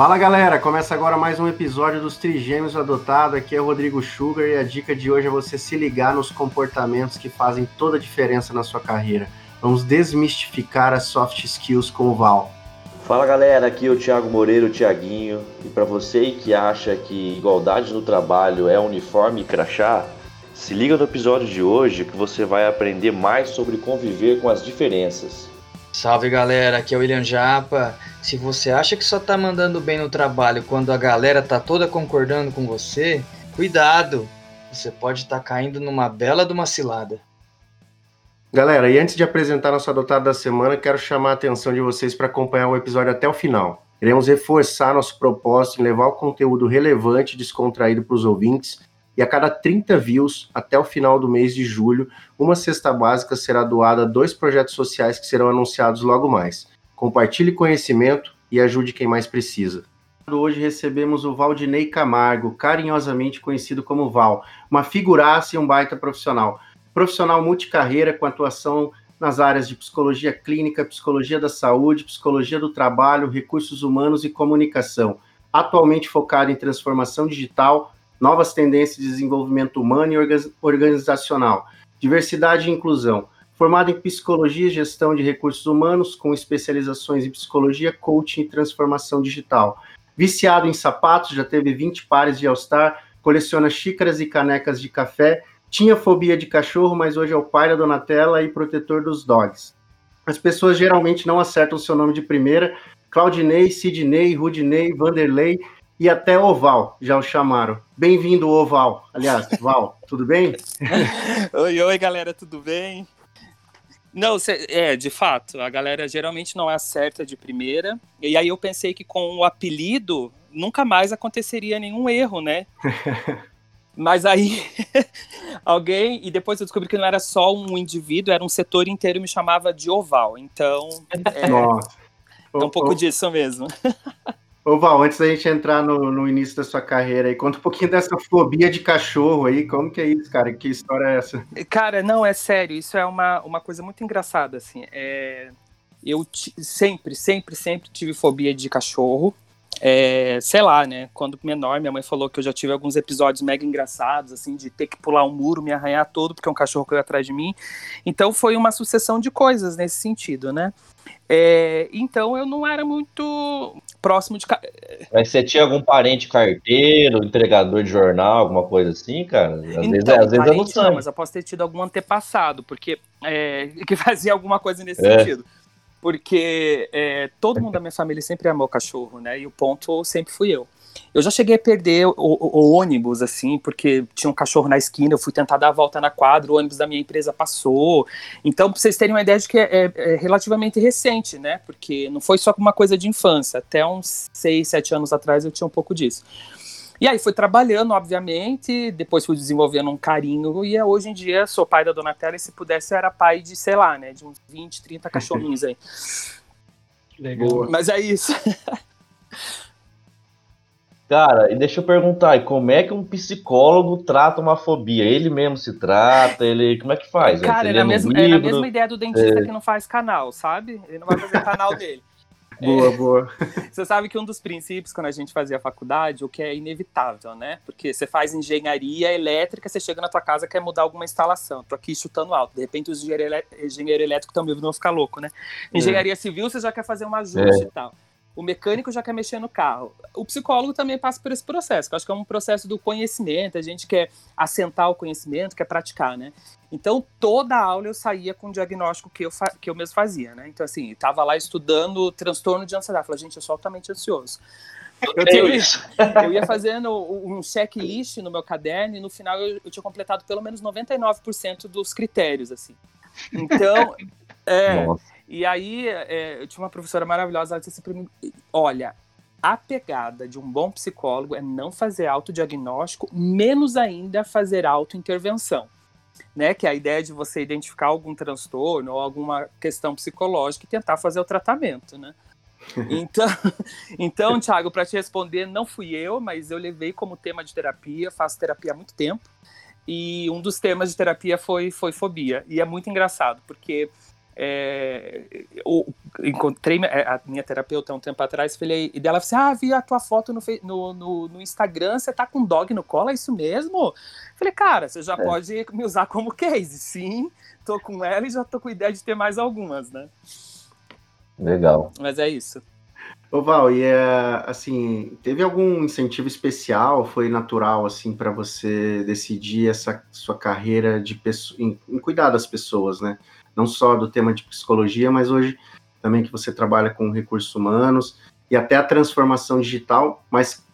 Fala galera, começa agora mais um episódio dos Trigêmeos Adotado. Aqui é o Rodrigo Sugar e a dica de hoje é você se ligar nos comportamentos que fazem toda a diferença na sua carreira. Vamos desmistificar as soft skills com o Val. Fala galera, aqui é o Thiago Moreira, o Thiaguinho. E para você que acha que igualdade no trabalho é uniforme e crachá, se liga no episódio de hoje que você vai aprender mais sobre conviver com as diferenças. Salve galera, aqui é o William Japa. Se você acha que só tá mandando bem no trabalho quando a galera tá toda concordando com você, cuidado! Você pode estar tá caindo numa bela de uma cilada. Galera, e antes de apresentar nosso adotado da semana, quero chamar a atenção de vocês para acompanhar o episódio até o final. Iremos reforçar nosso propósito em levar o conteúdo relevante e descontraído para os ouvintes e a cada 30 views, até o final do mês de julho, uma cesta básica será doada a dois projetos sociais que serão anunciados logo mais. Compartilhe conhecimento e ajude quem mais precisa. Hoje recebemos o Valdinei Camargo, carinhosamente conhecido como Val, uma figuraça e um baita profissional. Profissional multicarreira com atuação nas áreas de psicologia clínica, psicologia da saúde, psicologia do trabalho, recursos humanos e comunicação. Atualmente focado em transformação digital, novas tendências de desenvolvimento humano e organizacional, diversidade e inclusão. Formado em psicologia e gestão de recursos humanos, com especializações em psicologia, coaching e transformação digital. Viciado em sapatos, já teve 20 pares de All-Star, coleciona xícaras e canecas de café, tinha fobia de cachorro, mas hoje é o pai da Donatella e protetor dos dogs. As pessoas geralmente não acertam o seu nome de primeira. Claudinei, Sidney, Rudinei, Vanderlei e até Oval já o chamaram. Bem-vindo, Oval. Aliás, Val, tudo bem? oi, oi, galera, tudo bem? Não, cê, é, de fato, a galera geralmente não acerta de primeira. E aí eu pensei que com o apelido nunca mais aconteceria nenhum erro, né? Mas aí alguém, e depois eu descobri que não era só um indivíduo, era um setor inteiro me chamava de oval. Então, é, Nossa. é um pouco disso mesmo. Ô Val, antes da gente entrar no, no, início da sua carreira aí, conta um pouquinho dessa fobia de cachorro aí, como que é isso, cara? Que história é essa? Cara, não, é sério, isso é uma, uma coisa muito engraçada, assim, é... eu sempre, sempre, sempre tive fobia de cachorro, é, sei lá, né? Quando menor, minha mãe falou que eu já tive alguns episódios mega engraçados, assim, de ter que pular um muro, me arranhar todo, porque um cachorro correu atrás de mim. Então foi uma sucessão de coisas nesse sentido, né? É, então eu não era muito próximo de. Mas você tinha algum parente carteiro, entregador de jornal, alguma coisa assim, cara? Às então, vezes, às vezes é sangue. Não, mas eu posso ter tido algum antepassado, porque é, que fazia alguma coisa nesse é. sentido porque é, todo mundo da minha família sempre amou cachorro, né? E o ponto sempre fui eu. Eu já cheguei a perder o, o, o, ônibus, assim, porque tinha um cachorro na esquina, eu fui tentar dar a volta na quadra, o ônibus da minha empresa passou. Então, pra vocês terem uma ideia de que é, é, é relativamente recente, né? Porque não foi só uma coisa de infância. Até uns 6, 7 anos atrás eu tinha um pouco disso. E aí fui trabalhando, obviamente, depois fui desenvolvendo um carinho, e hoje em dia sou pai da Donatella, e se pudesse eu era pai de, sei lá, né, de uns 20, 30 cachorrinhos aí. Legal. Mas é isso. Cara, e deixa eu perguntar, e como é que um psicólogo trata uma fobia? Ele mesmo se trata, ele. Como é que faz? Cara, é na, mesma, é na mesma ideia do dentista é... que não faz canal, sabe? Ele não vai fazer canal dele. Boa, é. boa. Você sabe que um dos princípios, quando a gente fazia a faculdade, o que é inevitável, né? Porque você faz engenharia elétrica, você chega na tua casa quer mudar alguma instalação. Tô aqui chutando alto. De repente, os engenheiros engenheiro elétrico também vão ficar louco, né? É. Engenharia civil, você já quer fazer um ajuste é. e tal. O mecânico já quer mexer no carro. O psicólogo também passa por esse processo, que eu acho que é um processo do conhecimento, a gente quer assentar o conhecimento, quer praticar, né? Então, toda aula eu saía com o diagnóstico que eu, que eu mesmo fazia, né? Então, assim, estava lá estudando transtorno de ansiedade. Falei, gente, eu sou altamente ansioso. Eu, tenho isso. eu ia fazendo um checklist no meu caderno e no final eu, eu tinha completado pelo menos 99% dos critérios, assim. Então, é, Nossa. E aí, é, eu tinha uma professora maravilhosa, ela disse assim para mim: olha, a pegada de um bom psicólogo é não fazer autodiagnóstico, menos ainda fazer autointervenção. Né, que é a ideia de você identificar algum transtorno ou alguma questão psicológica e tentar fazer o tratamento, né? Então, então Thiago, para te responder, não fui eu, mas eu levei como tema de terapia, faço terapia há muito tempo, e um dos temas de terapia foi, foi fobia. E é muito engraçado, porque é, eu encontrei a minha terapeuta um tempo atrás falei, e dela falou assim: Ah, vi a tua foto no, no, no, no Instagram, você tá com dog no colo, é isso mesmo? Falei, cara, você já é. pode me usar como case. Sim, tô com ela e já tô com ideia de ter mais algumas, né? Legal. Mas é isso. Ô Val, e é, assim, teve algum incentivo especial, foi natural, assim, para você decidir essa sua carreira de em, em cuidar das pessoas, né? Não só do tema de psicologia, mas hoje também que você trabalha com recursos humanos e até a transformação digital, mas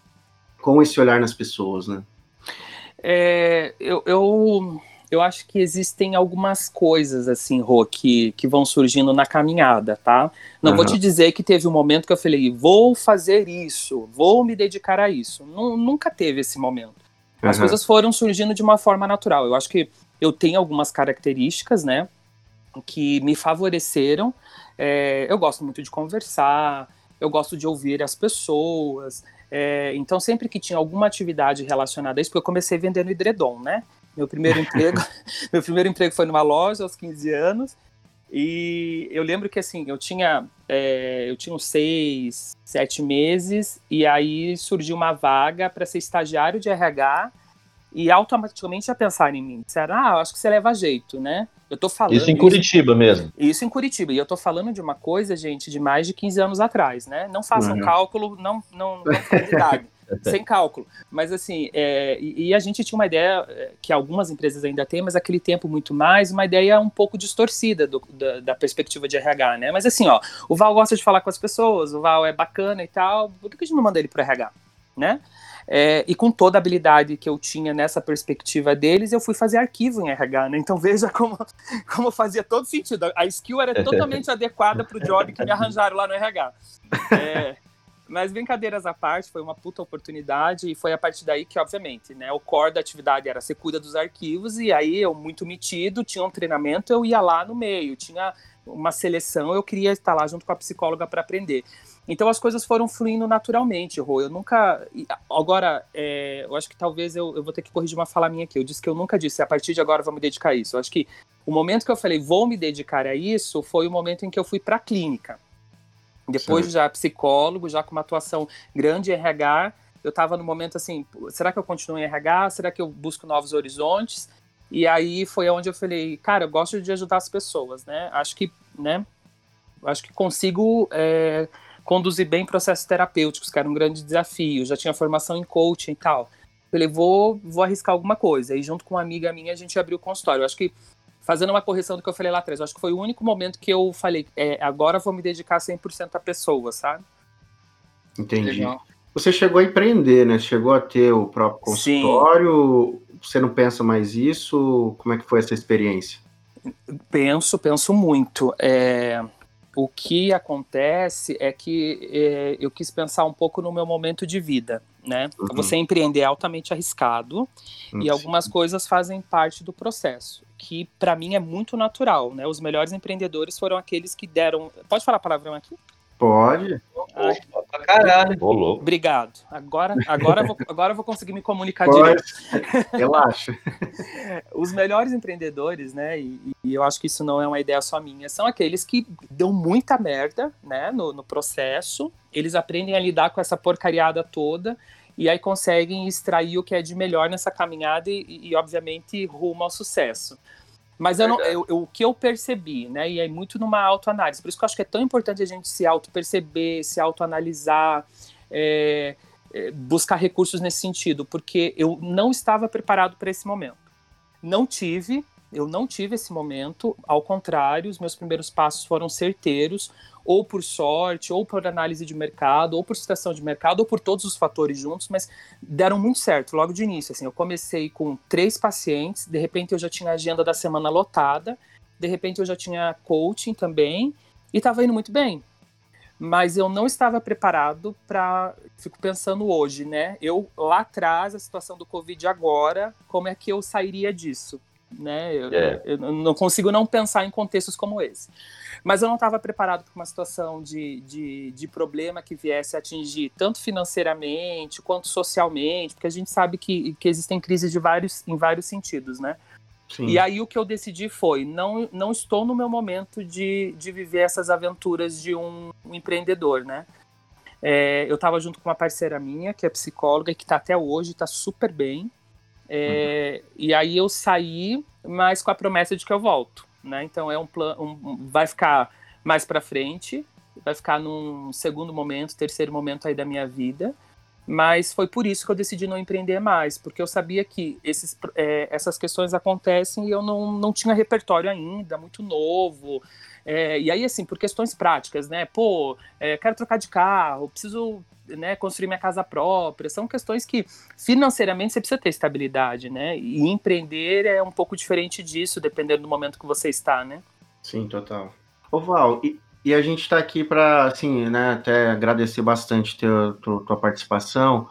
com esse olhar nas pessoas, né? É, eu, eu, eu acho que existem algumas coisas, assim, Rô, que, que vão surgindo na caminhada, tá? Não uhum. vou te dizer que teve um momento que eu falei, vou fazer isso, vou me dedicar a isso. nunca teve esse momento. As uhum. coisas foram surgindo de uma forma natural. Eu acho que eu tenho algumas características, né? Que me favoreceram. É, eu gosto muito de conversar, eu gosto de ouvir as pessoas. É, então, sempre que tinha alguma atividade relacionada a isso, porque eu comecei vendendo edredom, né? Meu primeiro emprego, meu primeiro emprego foi numa loja aos 15 anos. E eu lembro que assim, eu tinha, é, eu tinha uns seis, sete meses, e aí surgiu uma vaga para ser estagiário de RH e automaticamente já pensaram em mim. Disseram, ah, acho que você leva jeito, né? Eu tô falando. Isso em Curitiba isso, mesmo. Isso em Curitiba. E eu tô falando de uma coisa, gente, de mais de 15 anos atrás, né? Não façam uhum. cálculo, não, não, não sem cálculo. Mas assim, é, e, e, a gente tinha uma ideia é, que algumas empresas ainda têm, mas aquele tempo muito mais, uma ideia um pouco distorcida do, da, da, perspectiva de RH, né? Mas assim, ó, o Val gosta de falar com as pessoas, o Val é bacana e tal, por que a gente não manda ele pro RH, né? É, e com toda a habilidade que eu tinha nessa perspectiva deles, eu fui fazer arquivo em RH, né? Então veja como, como fazia todo sentido. A skill era totalmente adequada para o job que me arranjaram lá no RH. É, mas brincadeiras à parte, foi uma puta oportunidade e foi a partir daí que, obviamente, né, o core da atividade era ser cuida dos arquivos e aí eu, muito metido, tinha um treinamento, eu ia lá no meio, tinha uma seleção, eu queria estar lá junto com a psicóloga para aprender. Então as coisas foram fluindo naturalmente, Rô. Eu nunca. Agora, é, eu acho que talvez eu, eu, vou ter que corrigir uma fala minha aqui. Eu disse que eu nunca disse, a partir de agora vou me dedicar a isso. Eu acho que o momento que eu falei vou me dedicar a isso foi o momento em que eu fui para a clínica. Depois já psicólogo, já com uma atuação grande em RH, eu estava no momento assim: será que eu continuo em RH? Será que eu busco novos horizontes? E aí foi onde eu falei, cara, eu gosto de ajudar as pessoas, né? Acho que, né? Acho que consigo. É, conduzir bem processos terapêuticos, que era um grande desafio. Já tinha formação em coaching e tal. Falei, vou, vou arriscar alguma coisa. E junto com uma amiga minha, a gente abriu o consultório. Eu acho que, fazendo uma correção do que eu falei lá atrás, eu acho que foi o único momento que eu falei, é, agora vou me dedicar 100% à pessoa, sabe? Entendi. Legal. Você chegou a empreender, né? Chegou a ter o próprio consultório. Sim. Você não pensa mais isso? Como é que foi essa experiência? Penso, penso muito. É, o que acontece é que é, eu quis pensar um pouco no meu momento de vida, né? Uhum. Você empreender é altamente arriscado uhum. e algumas coisas fazem parte do processo, que para mim é muito natural, né? Os melhores empreendedores foram aqueles que deram. Pode falar palavrão aqui? Pode. Pra caralho. Obrigado. Agora, agora, vou, agora eu vou conseguir me comunicar Pode. direito. Relaxa. Os melhores empreendedores, né? E, e, eu acho que isso não é uma ideia só minha, são aqueles que dão muita merda, né? No, no processo. Eles aprendem a lidar com essa porcariada toda e aí conseguem extrair o que é de melhor nessa caminhada e, e obviamente, rumo ao sucesso. Mas eu não, eu, eu, o que eu percebi, né, e é muito numa autoanálise, por isso que eu acho que é tão importante a gente se auto-perceber, se autoanalisar, é, é, buscar recursos nesse sentido, porque eu não estava preparado para esse momento. Não tive, eu não tive esse momento, ao contrário, os meus primeiros passos foram certeiros, ou por sorte, ou por análise de mercado, ou por situação de mercado, ou por todos os fatores juntos, mas deram muito certo logo de início. Assim, eu comecei com três pacientes, de repente eu já tinha a agenda da semana lotada, de repente eu já tinha coaching também, e estava indo muito bem. Mas eu não estava preparado para. Fico pensando hoje, né? Eu lá atrás, a situação do Covid agora, como é que eu sairia disso? Né? Eu, é. eu não consigo não pensar em contextos como esse. Mas eu não estava preparado para uma situação de, de, de, problema que viesse a atingir tanto financeiramente quanto socialmente, porque a gente sabe que, que existem crises de vários, em vários sentidos, né? Sim. E aí o que eu decidi foi, não, não estou no meu momento de, de viver essas aventuras de um, um empreendedor, né? É, eu estava junto com uma parceira minha, que é psicóloga, e que está até hoje, está super bem. É, uhum. E aí eu saí, mas com a promessa de que eu volto, né? Então é um plano, um, vai ficar mais para frente, vai ficar num segundo momento, terceiro momento aí da minha vida. Mas foi por isso que eu decidi não empreender mais, porque eu sabia que esses, é, essas questões acontecem e eu não, não tinha repertório ainda, muito novo. É, e aí, assim, por questões práticas, né? Pô, é, quero trocar de carro, preciso né, construir minha casa própria. São questões que financeiramente você precisa ter estabilidade, né? E empreender é um pouco diferente disso, dependendo do momento que você está, né? Sim, total. Ô Val, e, e a gente está aqui para, assim, né, até agradecer bastante tua, tua, tua participação,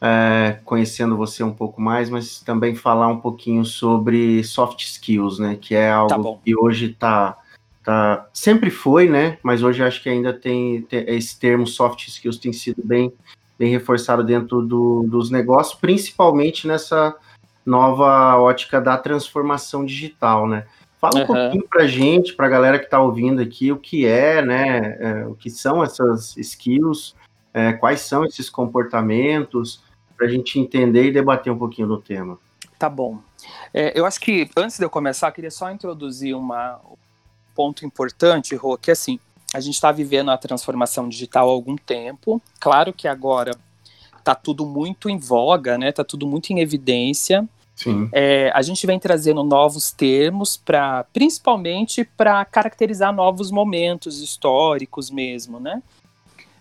é, conhecendo você um pouco mais, mas também falar um pouquinho sobre soft skills, né, que é algo tá que hoje está tá, sempre foi, né, mas hoje acho que ainda tem, tem esse termo soft skills tem sido bem, bem reforçado dentro do, dos negócios, principalmente nessa nova ótica da transformação digital, né? Fala um uhum. pouquinho para gente, para a galera que está ouvindo aqui, o que é, né? É, o que são essas skills, é, quais são esses comportamentos, para a gente entender e debater um pouquinho do tema. Tá bom. É, eu acho que antes de eu começar, eu queria só introduzir uma, um ponto importante, Rô, que assim, a gente está vivendo a transformação digital há algum tempo. Claro que agora está tudo muito em voga, né? Tá tudo muito em evidência. É, a gente vem trazendo novos termos para, principalmente para caracterizar novos momentos históricos mesmo, né?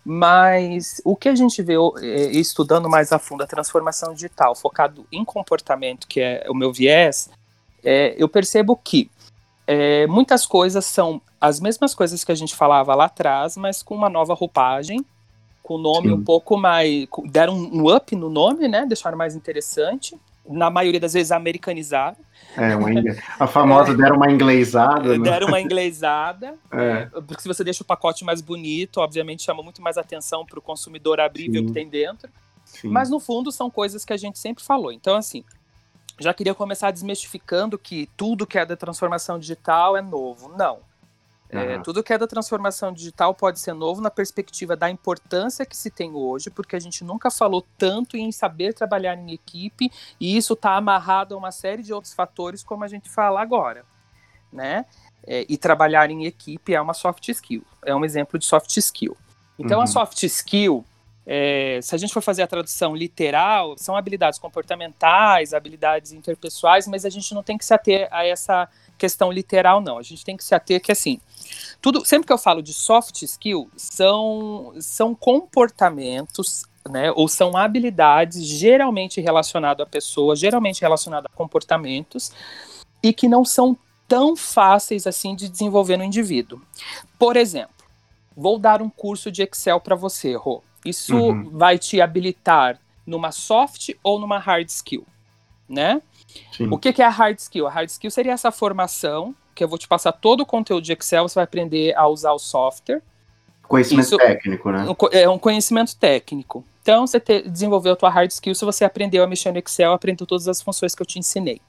Mas o que a gente vê é, estudando mais a fundo a transformação digital, focado em comportamento, que é o meu viés, é, eu percebo que é, muitas coisas são as mesmas coisas que a gente falava lá atrás, mas com uma nova roupagem, com o nome Sim. um pouco mais. deram um up no nome, né? Deixaram mais interessante na maioria das vezes, americanizaram. É, uma, a famosa é, deram uma inglesada. Né? Deram uma inglesada. é. Porque se você deixa o pacote mais bonito, obviamente chama muito mais atenção para o consumidor abrir e ver o que tem dentro. Sim. Mas no fundo são coisas que a gente sempre falou. Então, assim, já queria começar desmistificando que tudo que é da transformação digital é novo. Não. É, tudo que é da transformação digital pode ser novo na perspectiva da importância que se tem hoje, porque a gente nunca falou tanto em saber trabalhar em equipe, e isso está amarrado a uma série de outros fatores, como a gente fala agora. Né? É, e trabalhar em equipe é uma soft skill, é um exemplo de soft skill. Então, uhum. a soft skill, é, se a gente for fazer a tradução literal, são habilidades comportamentais, habilidades interpessoais, mas a gente não tem que se ater a essa questão literal, não. A gente tem que se ater que, assim, tudo, sempre que eu falo de soft skill, são, são comportamentos, né, ou são habilidades geralmente relacionadas à pessoa, geralmente relacionadas a comportamentos, e que não são tão fáceis assim de desenvolver no indivíduo. Por exemplo, vou dar um curso de Excel para você, Rô. Isso uhum. vai te habilitar numa soft ou numa hard skill, né? Sim. O que, que é a hard skill? A hard skill seria essa formação, que eu vou te passar todo o conteúdo de Excel, você vai aprender a usar o software. Conhecimento Isso, técnico, né? É um conhecimento técnico. Então, você te, desenvolveu a tua hard skill se você aprendeu a mexer no Excel, aprendeu todas as funções que eu te ensinei.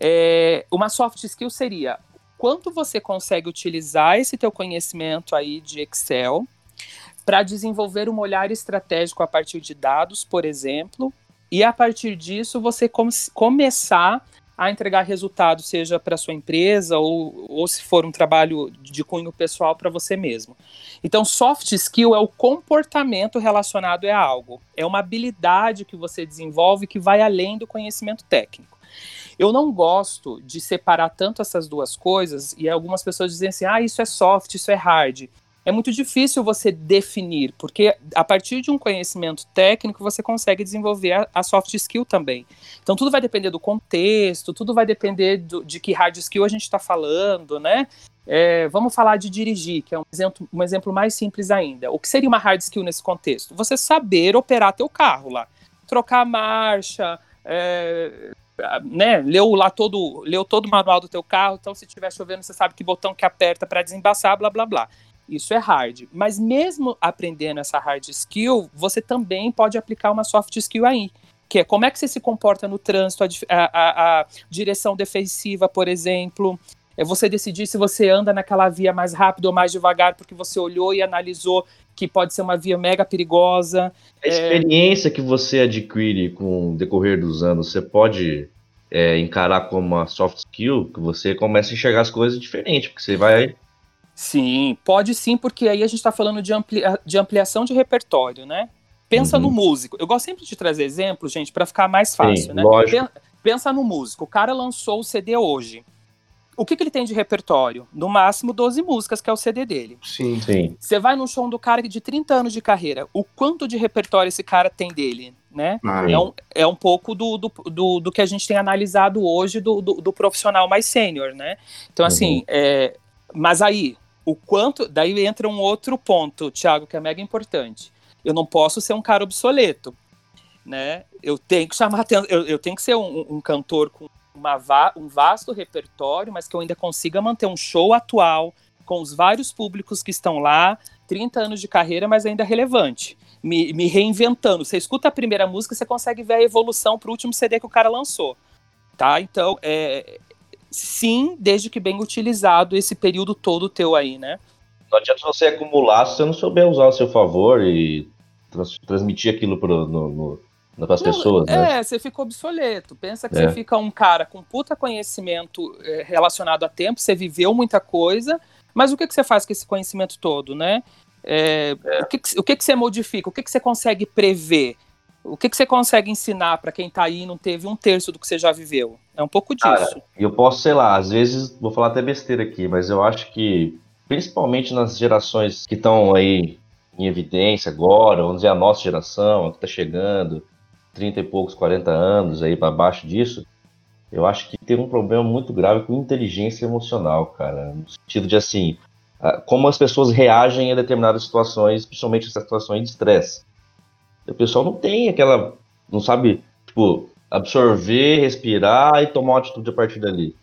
É, uma soft skill seria quanto você consegue utilizar esse teu conhecimento aí de Excel para desenvolver um olhar estratégico a partir de dados, por exemplo, e a partir disso você com começar a entregar resultados, seja para sua empresa ou, ou se for um trabalho de cunho pessoal para você mesmo. Então, soft skill é o comportamento relacionado a algo, é uma habilidade que você desenvolve que vai além do conhecimento técnico. Eu não gosto de separar tanto essas duas coisas e algumas pessoas dizem assim: ah, isso é soft, isso é hard é muito difícil você definir, porque a partir de um conhecimento técnico você consegue desenvolver a, a soft skill também. Então tudo vai depender do contexto, tudo vai depender do, de que hard skill a gente está falando, né? É, vamos falar de dirigir, que é um exemplo, um exemplo mais simples ainda. O que seria uma hard skill nesse contexto? Você saber operar teu carro lá, trocar a marcha, é, né, leu lá todo, leu todo o manual do teu carro, então se estiver chovendo você sabe que botão que aperta para desembaçar, blá blá blá. Isso é hard. Mas mesmo aprendendo essa hard skill, você também pode aplicar uma soft skill aí. que é como é que você se comporta no trânsito, a, a, a direção defensiva, por exemplo. É você decidir se você anda naquela via mais rápido ou mais devagar, porque você olhou e analisou que pode ser uma via mega perigosa. A experiência é... que você adquire com o decorrer dos anos, você pode é, encarar como uma soft skill, que você começa a enxergar as coisas diferente, porque você vai. Sim, pode sim, porque aí a gente está falando de, amplia, de ampliação de repertório, né? Pensa uhum. no músico. Eu gosto sempre de trazer exemplos, gente, para ficar mais fácil, sim, né? Lógico. Pensa no músico. O cara lançou o CD hoje o que, que ele tem de repertório? No máximo 12 músicas, que é o CD dele. Sim. Sim. Você vai num show do cara de 30 anos de carreira, o quanto de repertório esse cara tem dele? Né? é, um, é um pouco do, do, do, do, que a gente tem analisado hoje do, do, do profissional mais sênior, né? Então, assim, uhum. é, mas aí, o quanto. Daí entra um outro ponto, Thiago, que é mega importante. Eu não posso ser um cara obsoleto. Né? Eu tenho que chamar atenção, eu, eu tenho que ser um, um cantor com va um vasto repertório, mas que eu ainda consiga manter um show atual, com os vários públicos que estão lá, 30 anos de carreira, mas ainda relevante. Me, me reinventando. Você escuta a primeira música, você consegue ver a evolução para o último CD que o cara lançou. Tá? Então, é, sim, desde que bem utilizado esse período todo teu aí, né? Não adianta você acumular se você não souber usar ao seu favor e trans transmitir aquilo pro, no, no para as pessoas, né? É, você fica obsoleto. Pensa que é. você fica um cara com puta conhecimento é, relacionado a tempo, você viveu muita coisa, mas o que, que você faz com esse conhecimento todo, né? É, é. O, que, que, o que, que você modifica? O que, que você consegue prever? O que, que você consegue ensinar para quem está aí e não teve um terço do que você já viveu? É um pouco disso. E eu posso, sei lá, às vezes, vou falar até besteira aqui, mas eu acho que, principalmente nas gerações que estão aí em evidência agora, vamos dizer, a nossa geração, que está chegando, 30 e poucos, 40 anos aí para baixo disso, eu acho que tem um problema muito grave com inteligência emocional, cara. No sentido de assim, como as pessoas reagem a determinadas situações, principalmente essas situações de estresse. O pessoal não tem aquela, não sabe, tipo, absorver, respirar e tomar uma atitude a partir dali.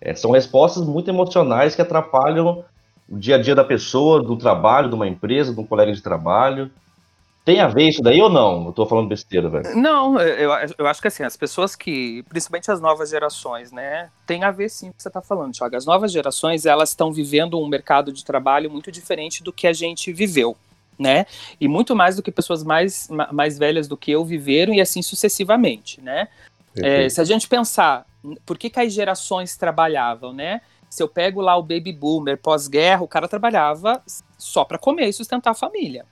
É, são respostas muito emocionais que atrapalham o dia a dia da pessoa, do trabalho, de uma empresa, de um colega de trabalho. Tem a ver isso daí ou não? Eu tô falando besteira, velho. Não, eu, eu acho que assim, as pessoas que, principalmente as novas gerações, né, tem a ver sim com o que você tá falando, Thiago. As novas gerações, elas estão vivendo um mercado de trabalho muito diferente do que a gente viveu, né? E muito mais do que pessoas mais, mais velhas do que eu viveram e assim sucessivamente, né? É, se a gente pensar, por que, que as gerações trabalhavam, né? Se eu pego lá o baby boomer pós-guerra, o cara trabalhava só para comer e sustentar a família.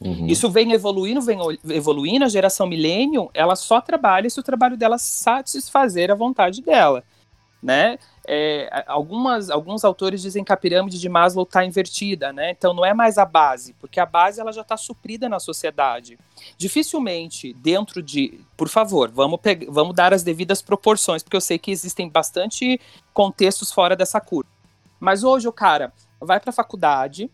Uhum. Isso vem evoluindo, vem evoluindo. A geração millennium, ela só trabalha se o trabalho dela satisfazer a vontade dela, né? É, algumas, alguns autores dizem que a pirâmide de Maslow está invertida, né? Então não é mais a base, porque a base ela já está suprida na sociedade. Dificilmente dentro de, por favor, vamos, vamos dar as devidas proporções, porque eu sei que existem bastante contextos fora dessa curva. Mas hoje o cara vai para a faculdade,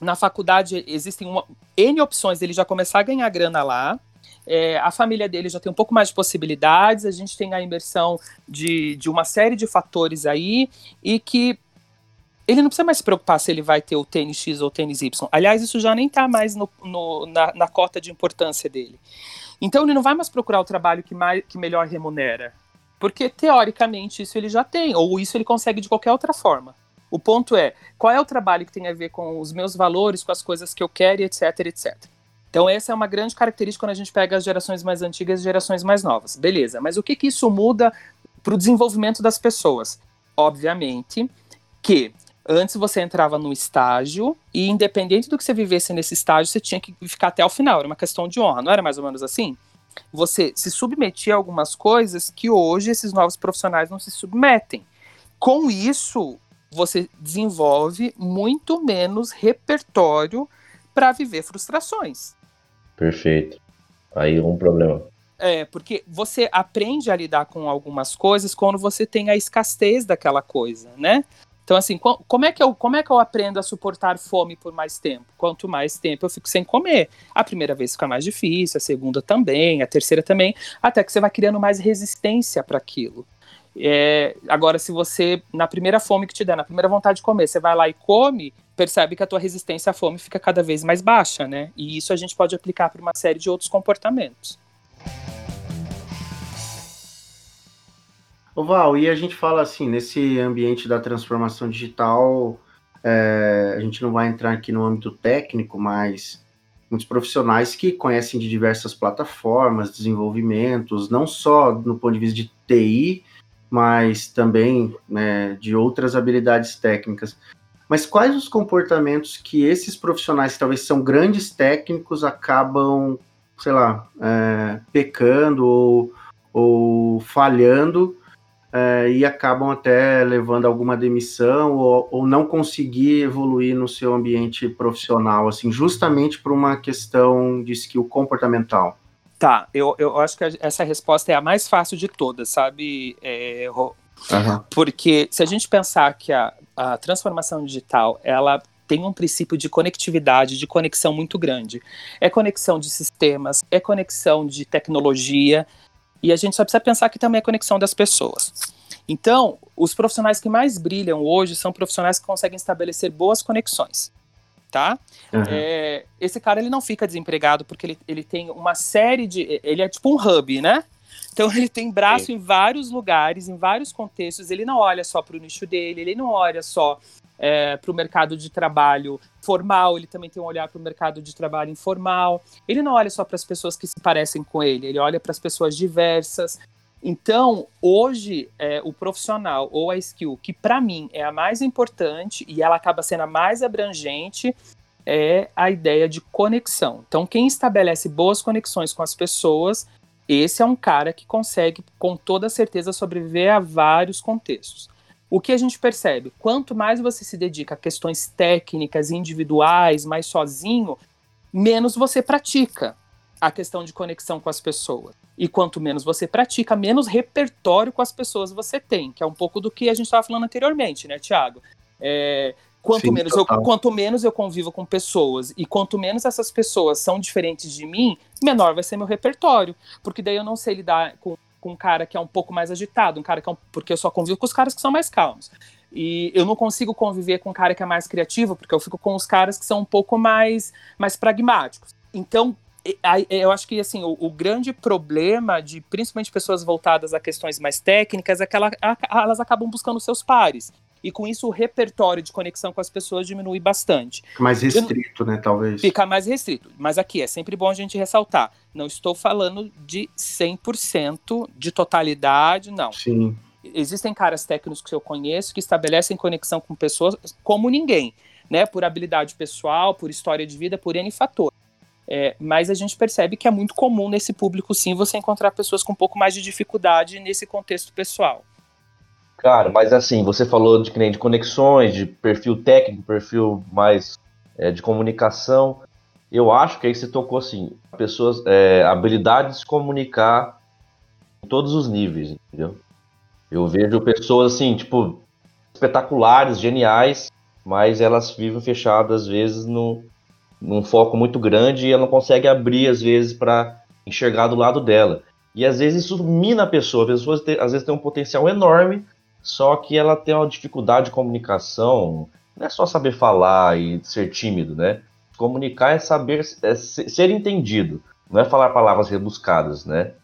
na faculdade existem uma, N opções dele já começar a ganhar grana lá. É, a família dele já tem um pouco mais de possibilidades, a gente tem a imersão de, de uma série de fatores aí, e que ele não precisa mais se preocupar se ele vai ter o tênis X ou o tênis Y. Aliás, isso já nem está mais no, no, na, na, cota de importância dele. Então ele não vai mais procurar o trabalho que, mais, que melhor remunera. Porque, teoricamente, isso ele já tem, ou isso ele consegue de qualquer outra forma. O ponto é, qual é o trabalho que tem a ver com os meus valores, com as coisas que eu quero, etc, etc. Então essa é uma grande característica quando a gente pega as gerações mais antigas e gerações mais novas. Beleza, mas o que, que isso muda para o desenvolvimento das pessoas? Obviamente que antes você entrava no estágio e independente do que você vivesse nesse estágio, você tinha que ficar até o final, era uma questão de honra, não era mais ou menos assim? Você se submetia a algumas coisas que hoje esses novos profissionais não se submetem. Com isso, você desenvolve muito menos repertório para viver frustrações. Perfeito. Aí um problema. É, porque você aprende a lidar com algumas coisas quando você tem a escassez daquela coisa, né? Então, assim, como é, que eu, como é que eu aprendo a suportar fome por mais tempo? Quanto mais tempo eu fico sem comer. A primeira vez fica mais difícil, a segunda também, a terceira também, até que você vai criando mais resistência para aquilo. É, agora, se você, na primeira fome que te der, na primeira vontade de comer, você vai lá e come, percebe que a tua resistência à fome fica cada vez mais baixa, né? E isso a gente pode aplicar para uma série de outros comportamentos. Ô Val, e a gente fala assim, nesse ambiente da transformação digital, é, a gente não vai entrar aqui no âmbito técnico, mas muitos profissionais que conhecem de diversas plataformas, desenvolvimentos, não só no ponto de vista de TI, mas também né, de outras habilidades técnicas. Mas quais os comportamentos que esses profissionais, que talvez são grandes técnicos, acabam, sei lá, é, pecando ou, ou falhando é, e acabam até levando alguma demissão ou, ou, não conseguir evoluir no seu ambiente profissional, assim, justamente por uma questão de skill comportamental? Tá, eu, eu acho que essa resposta é a mais fácil de todas, sabe, é, Uhum. Porque se a gente pensar que a, a transformação digital, ela tem um princípio de conectividade, de conexão muito grande. É conexão de sistemas, é conexão de tecnologia, e a gente só precisa pensar que também é conexão das pessoas. Então, os profissionais que mais brilham hoje são profissionais que conseguem estabelecer boas conexões. Tá? Uhum. É, esse cara ele não fica desempregado porque ele, ele tem uma série de. Ele é tipo um hub, né? Então ele tem braço Sim. em vários lugares, em vários contextos. Ele não olha só para o nicho dele, ele não olha só é, para o mercado de trabalho formal, ele também tem um olhar para o mercado de trabalho informal. Ele não olha só para as pessoas que se parecem com ele, ele olha para as pessoas diversas. Então, hoje, é, o profissional ou a skill, que para mim é a mais importante e ela acaba sendo a mais abrangente, é a ideia de conexão. Então, quem estabelece boas conexões com as pessoas esse é um cara que consegue, com toda certeza, sobreviver a vários contextos. O que a gente percebe? Quanto mais você se dedica a questões técnicas, individuais, mais sozinho, menos você pratica a questão de conexão com as pessoas. E quanto menos você pratica, menos repertório com as pessoas você tem, que é um pouco do que a gente estava falando anteriormente, né, Tiago? É, Quanto, Sim, menos eu, quanto menos eu convivo com pessoas e quanto menos essas pessoas são diferentes de mim, menor vai ser meu repertório. Porque daí eu não sei lidar com, com um cara que é um pouco mais agitado, um cara que é um, porque eu só convivo com os caras que são mais calmos. E eu não consigo conviver com um cara que é mais criativo, porque eu fico com os caras que são um pouco mais, mais pragmáticos. Então, eu acho que assim o, o, grande problema de principalmente pessoas voltadas a questões mais técnicas é que ela, elas acabam buscando seus pares e com isso o repertório de conexão com as pessoas diminui bastante. Mais restrito, Eu, né, talvez. Fica mais restrito, mas aqui é sempre bom a gente ressaltar, não estou falando de 100% de totalidade, não. Sim. Existem caras técnicos que eu conheço que estabelecem conexão com pessoas como ninguém, né, por habilidade pessoal, por história de vida, por N fator. É, mas a gente percebe que é muito comum nesse público, sim, você encontrar pessoas com um pouco mais de dificuldade nesse contexto pessoal. Cara, mas assim, você falou de, de conexões, de perfil técnico, perfil mais é, de comunicação. Eu acho que aí você tocou assim, pessoas, é, habilidade de se comunicar em todos os níveis, entendeu? Eu vejo pessoas assim, tipo, espetaculares, geniais, mas elas vivem fechadas às vezes no, num foco muito grande e ela não consegue abrir às vezes para enxergar do lado dela. E às vezes isso mina a pessoa. A pessoa às vezes tem um potencial enorme, só que ela tem uma dificuldade de comunicação. Não é só saber falar e ser tímido, né? Comunicar é saber é ser entendido, não é falar palavras rebuscadas, né?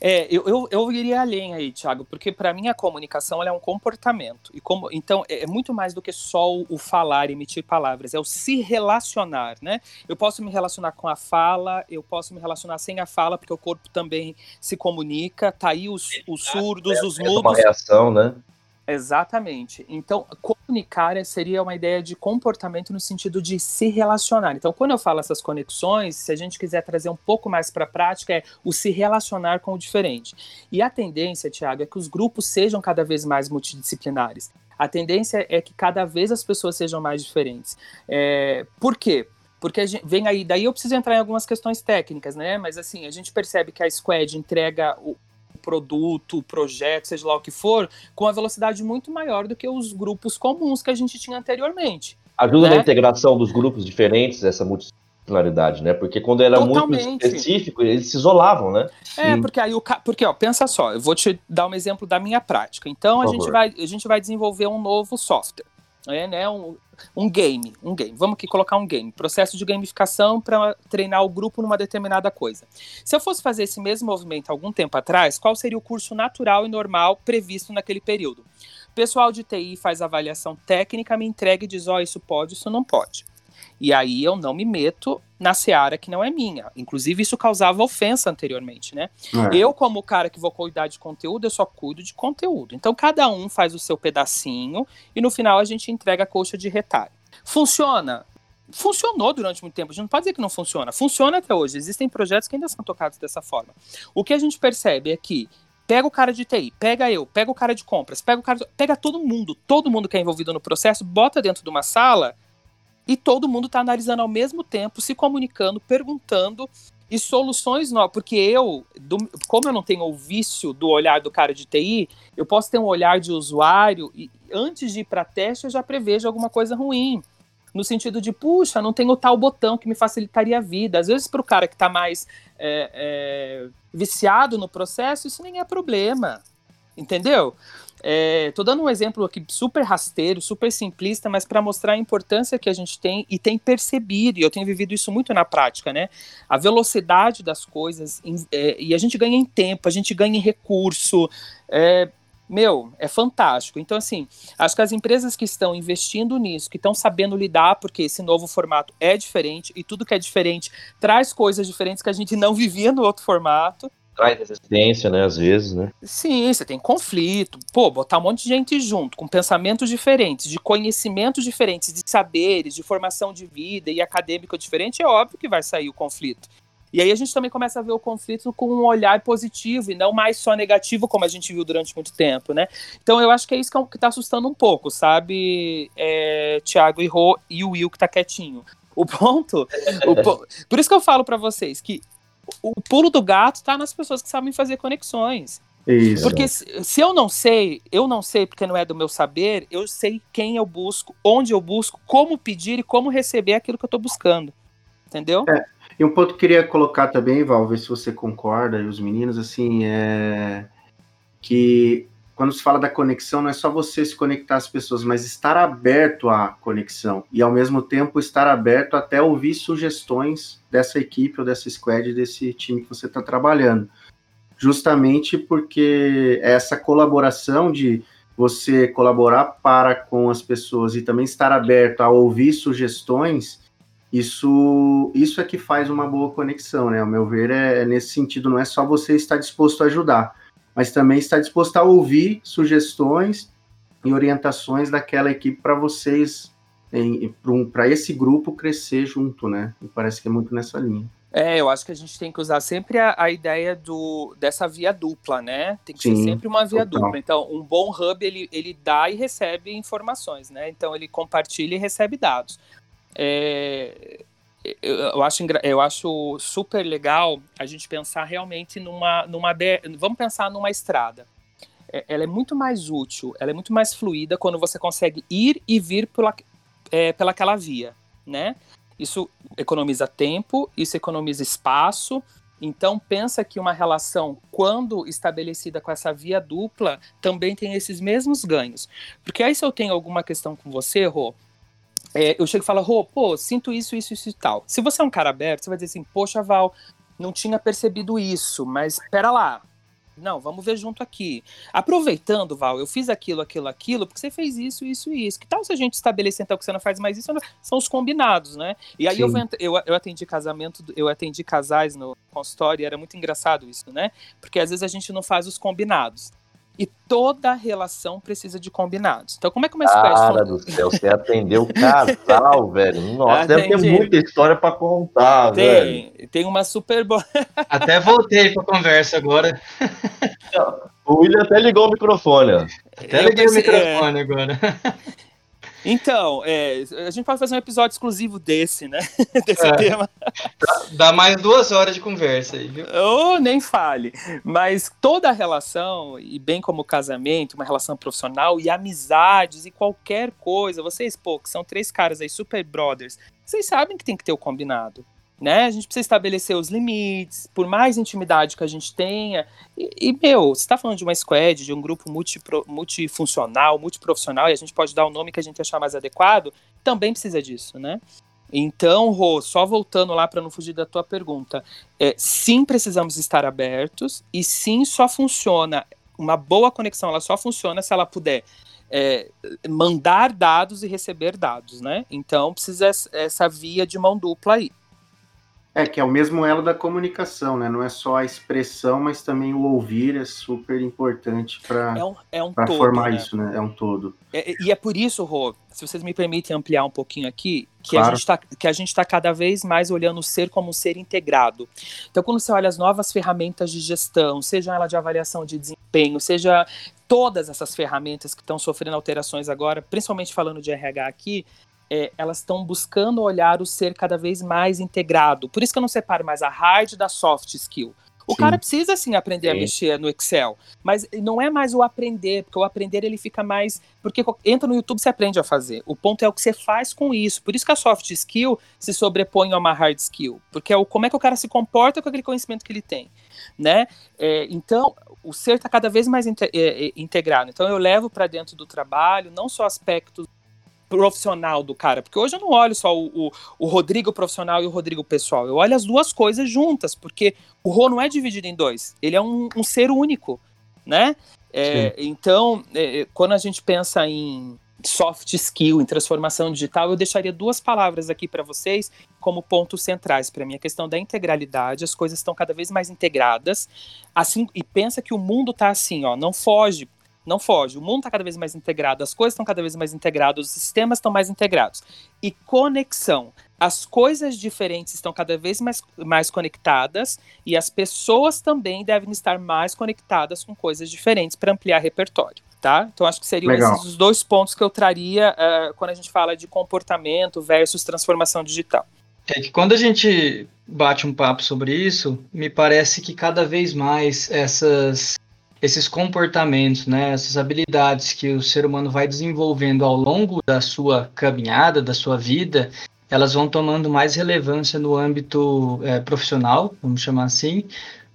É, eu, eu, eu iria além aí, Thiago, porque para mim a comunicação é um comportamento. E como, então é, é muito mais do que só o, o, falar, emitir palavras, é o se relacionar, né? Eu posso me relacionar com a fala, eu posso me relacionar sem a fala, porque o corpo também se comunica, tá aí os, os surdos, é, os mudos. É uma reação, né? Exatamente. Então, comunicar seria uma ideia de comportamento no sentido de se relacionar. Então, quando eu falo essas conexões, se a gente quiser trazer um pouco mais para a prática, é o se relacionar com o diferente. E a tendência, Tiago, é que os grupos sejam cada vez mais multidisciplinares. A tendência é que cada vez as pessoas sejam mais diferentes. É, por quê? Porque gente, vem aí, daí eu preciso entrar em algumas questões técnicas, né? Mas assim, a gente percebe que a Squad entrega o, produto, projeto, seja lá o que for, com uma velocidade muito maior do que os grupos comuns que a gente tinha anteriormente. Ajuda né? na integração dos grupos diferentes, essa multidisciplinaridade, né? Porque quando era Totalmente. muito específico, eles se isolavam, né? É, Sim. porque aí o porque ó, pensa só, eu vou te dar um exemplo da minha prática. Então a gente vai a gente vai desenvolver um novo software. É né, um, um game, um game. Vamos aqui colocar um game, processo de gamificação para treinar o grupo numa determinada coisa. Se eu fosse fazer esse mesmo movimento algum tempo atrás, qual seria o curso natural e normal previsto naquele período? Pessoal de TI faz avaliação técnica, me entrega e diz: ó, oh, isso pode, isso não pode. E aí eu não me meto na seara que não é minha. Inclusive, isso causava ofensa anteriormente, né? É. Eu, como cara que vou cuidar de conteúdo, eu só cuido de conteúdo. Então, cada um faz o seu pedacinho e no final a gente entrega a coxa de retalho. Funciona? Funcionou durante muito tempo. A gente não pode dizer que não funciona. Funciona até hoje. Existem projetos que ainda são tocados dessa forma. O que a gente percebe é que pega o cara de TI, pega eu, pega o cara de compras, pega o cara, de... pega todo mundo, todo mundo que é envolvido no processo, bota dentro de uma sala e todo mundo está analisando ao mesmo tempo, se comunicando, perguntando e soluções novas. Porque eu, do, como eu não tenho o vício do olhar do cara de TI, eu posso ter um olhar de usuário e antes de ir para teste eu já prevejo alguma coisa ruim. No sentido de, puxa, não tenho tal botão que me facilitaria a vida. Às vezes, para o cara que está mais é, é, viciado no processo, isso nem é problema. Entendeu? É, dando um exemplo aqui super rasteiro, super simplista, mas para mostrar a importância que a gente tem e tem percebido, e eu tenho vivido isso muito na prática, né? A velocidade das coisas, em, é, e a gente ganha em tempo, a gente ganha em recurso. É, meu, é fantástico. Então, assim, acho que as empresas que estão investindo nisso, que estão sabendo lidar, porque esse novo formato é diferente, e tudo que é diferente traz coisas diferentes que a gente não vivia no outro formato traz resistência, né, às vezes, né? Sim, você tem conflito. Pô, botar um monte de gente junto, com pensamentos diferentes, de conhecimentos diferentes, de saberes, de formação de vida e acadêmico diferente, é óbvio que vai sair o conflito. E aí a gente também começa a ver o conflito com um olhar positivo e não mais só negativo, como a gente viu durante muito tempo, né? Então eu acho que é isso que é está assustando um pouco, sabe, é, Thiago e, Rô, e o Will que está quietinho. O ponto, o po... por isso que eu falo para vocês que o pulo do gato está nas pessoas que sabem fazer conexões. Isso. Porque se, se, eu não sei, eu não sei porque não é do meu saber, eu sei quem eu busco, onde eu busco, como pedir e como receber aquilo que eu estou buscando. Entendeu? É, e um ponto que eu queria colocar também, Val, ver se você concorda, e os meninos, assim, é que quando se fala da conexão, não é só você se conectar às pessoas, mas estar aberto à conexão e ao mesmo tempo estar aberto até ouvir sugestões dessa equipe ou dessa squad, desse time que você está trabalhando. Justamente porque essa colaboração de você colaborar para com as pessoas e também estar aberto a ouvir sugestões, isso, isso é que faz uma boa conexão, né? Ao meu ver, é, é nesse sentido, não é só você estar disposto a ajudar, mas também está disposto a ouvir sugestões e orientações daquela equipe para vocês, para esse grupo crescer junto, né? Me parece que é muito nessa linha. É, eu acho que a gente tem que usar sempre a, a ideia do, dessa via dupla, né? Tem que Sim, ser sempre uma via total. dupla. Então, um bom hub, ele, ele dá e recebe informações, né? Então, ele compartilha e recebe dados. É, eu acho, eu acho super legal a gente pensar realmente numa, numa vamos pensar numa estrada. É, ela é muito mais útil, ela é muito mais fluida quando você consegue ir e vir pela, é, pelaquela via, né? Isso economiza tempo, isso economiza espaço. Então pensa que uma relação, quando estabelecida com essa via dupla, também tem esses mesmos ganhos. Porque aí se eu tenho alguma questão com você, Rô, é, eu chego e falo, Rô, pô, sinto isso, isso, isso e tal. Se você é um cara aberto, você vai dizer assim, poxa, Val, não tinha percebido isso, mas pera lá. Não, vamos ver junto aqui. Aproveitando, Val, eu fiz aquilo, aquilo, aquilo, porque você fez isso, isso e isso. Que tal se a gente estabelecer então que você não faz mais isso? São os combinados, né? E aí eu, eu, eu atendi casamento, eu atendi casais no consultório e era muito engraçado isso, né? Porque às vezes a gente não faz os combinados. E toda relação precisa de combinados. Então, como é que uma espécie. Cara do céu, você atendeu casal, velho. Nossa, Atendi. deve ter muita história para contar, tem, velho. Tem uma super boa. Até voltei pra conversa agora. O William até ligou o microfone, ó. Até liguei pensei, o microfone é... agora. Então, é, a gente pode fazer um episódio exclusivo desse, né? desse é, tema. Dá mais duas horas de conversa aí, viu? Oh, nem fale. Mas toda relação, e bem como casamento, uma relação profissional e amizades e qualquer coisa, vocês, pô, que são três caras aí, super brothers, vocês sabem que tem que ter o combinado. Né? A gente precisa estabelecer os limites, por mais intimidade que a gente tenha. E, e meu, você está falando de uma squad, de um grupo multipro, multifuncional, multiprofissional, e a gente pode dar o nome que a gente achar mais adequado, também precisa disso, né? Então, Rô, só voltando lá para não fugir da tua pergunta, é, sim precisamos estar abertos e sim só funciona uma boa conexão, ela só funciona se ela puder é, mandar dados e receber dados, né? Então precisa essa via de mão dupla aí. É, que é o mesmo elo da comunicação, né? Não é só a expressão, mas também o ouvir é super importante para é um, é um formar né? isso, né? É um todo. É, e é por isso, Rô, se vocês me permitem ampliar um pouquinho aqui, que claro. a gente está tá cada vez mais olhando o ser como um ser integrado. Então, quando você olha as novas ferramentas de gestão, seja ela de avaliação de desempenho, seja todas essas ferramentas que estão sofrendo alterações agora, principalmente falando de RH aqui, é, elas estão buscando olhar o ser cada vez mais integrado. Por isso que eu não separo mais a hard da soft skill. O sim. cara precisa sim aprender sim. a mexer no Excel, mas não é mais o aprender, porque o aprender ele fica mais, porque entra no YouTube você aprende a fazer. O ponto é o que você faz com isso. Por isso que a soft skill se sobrepõe a uma hard skill, porque é o como é que o cara se comporta com aquele conhecimento que ele tem, né? É, então o ser está cada vez mais é, é, integrado. Então eu levo para dentro do trabalho não só aspectos profissional do cara, porque hoje eu não olho só o, o, o, Rodrigo profissional e o Rodrigo pessoal, eu olho as duas coisas juntas, porque o Rô não é dividido em dois, ele é um, um ser único, né? É, então, é, quando a gente pensa em soft skill, em transformação digital, eu deixaria duas palavras aqui para vocês como pontos centrais para mim, a questão da integralidade, as coisas estão cada vez mais integradas, assim, e pensa que o mundo está assim, ó, não foge não foge. O mundo está cada vez mais integrado, as coisas estão cada vez mais integradas, os sistemas estão mais integrados. E conexão. As coisas diferentes estão cada vez mais, mais conectadas e as pessoas também devem estar mais conectadas com coisas diferentes para ampliar repertório. Tá? Então acho que seriam Legal. esses os dois pontos que eu traria uh, quando a gente fala de comportamento versus transformação digital. É que quando a gente bate um papo sobre isso, me parece que cada vez mais essas esses comportamentos, né, essas habilidades que o ser humano vai desenvolvendo ao longo da sua caminhada, da sua vida, elas vão tomando mais relevância no âmbito é, profissional, vamos chamar assim,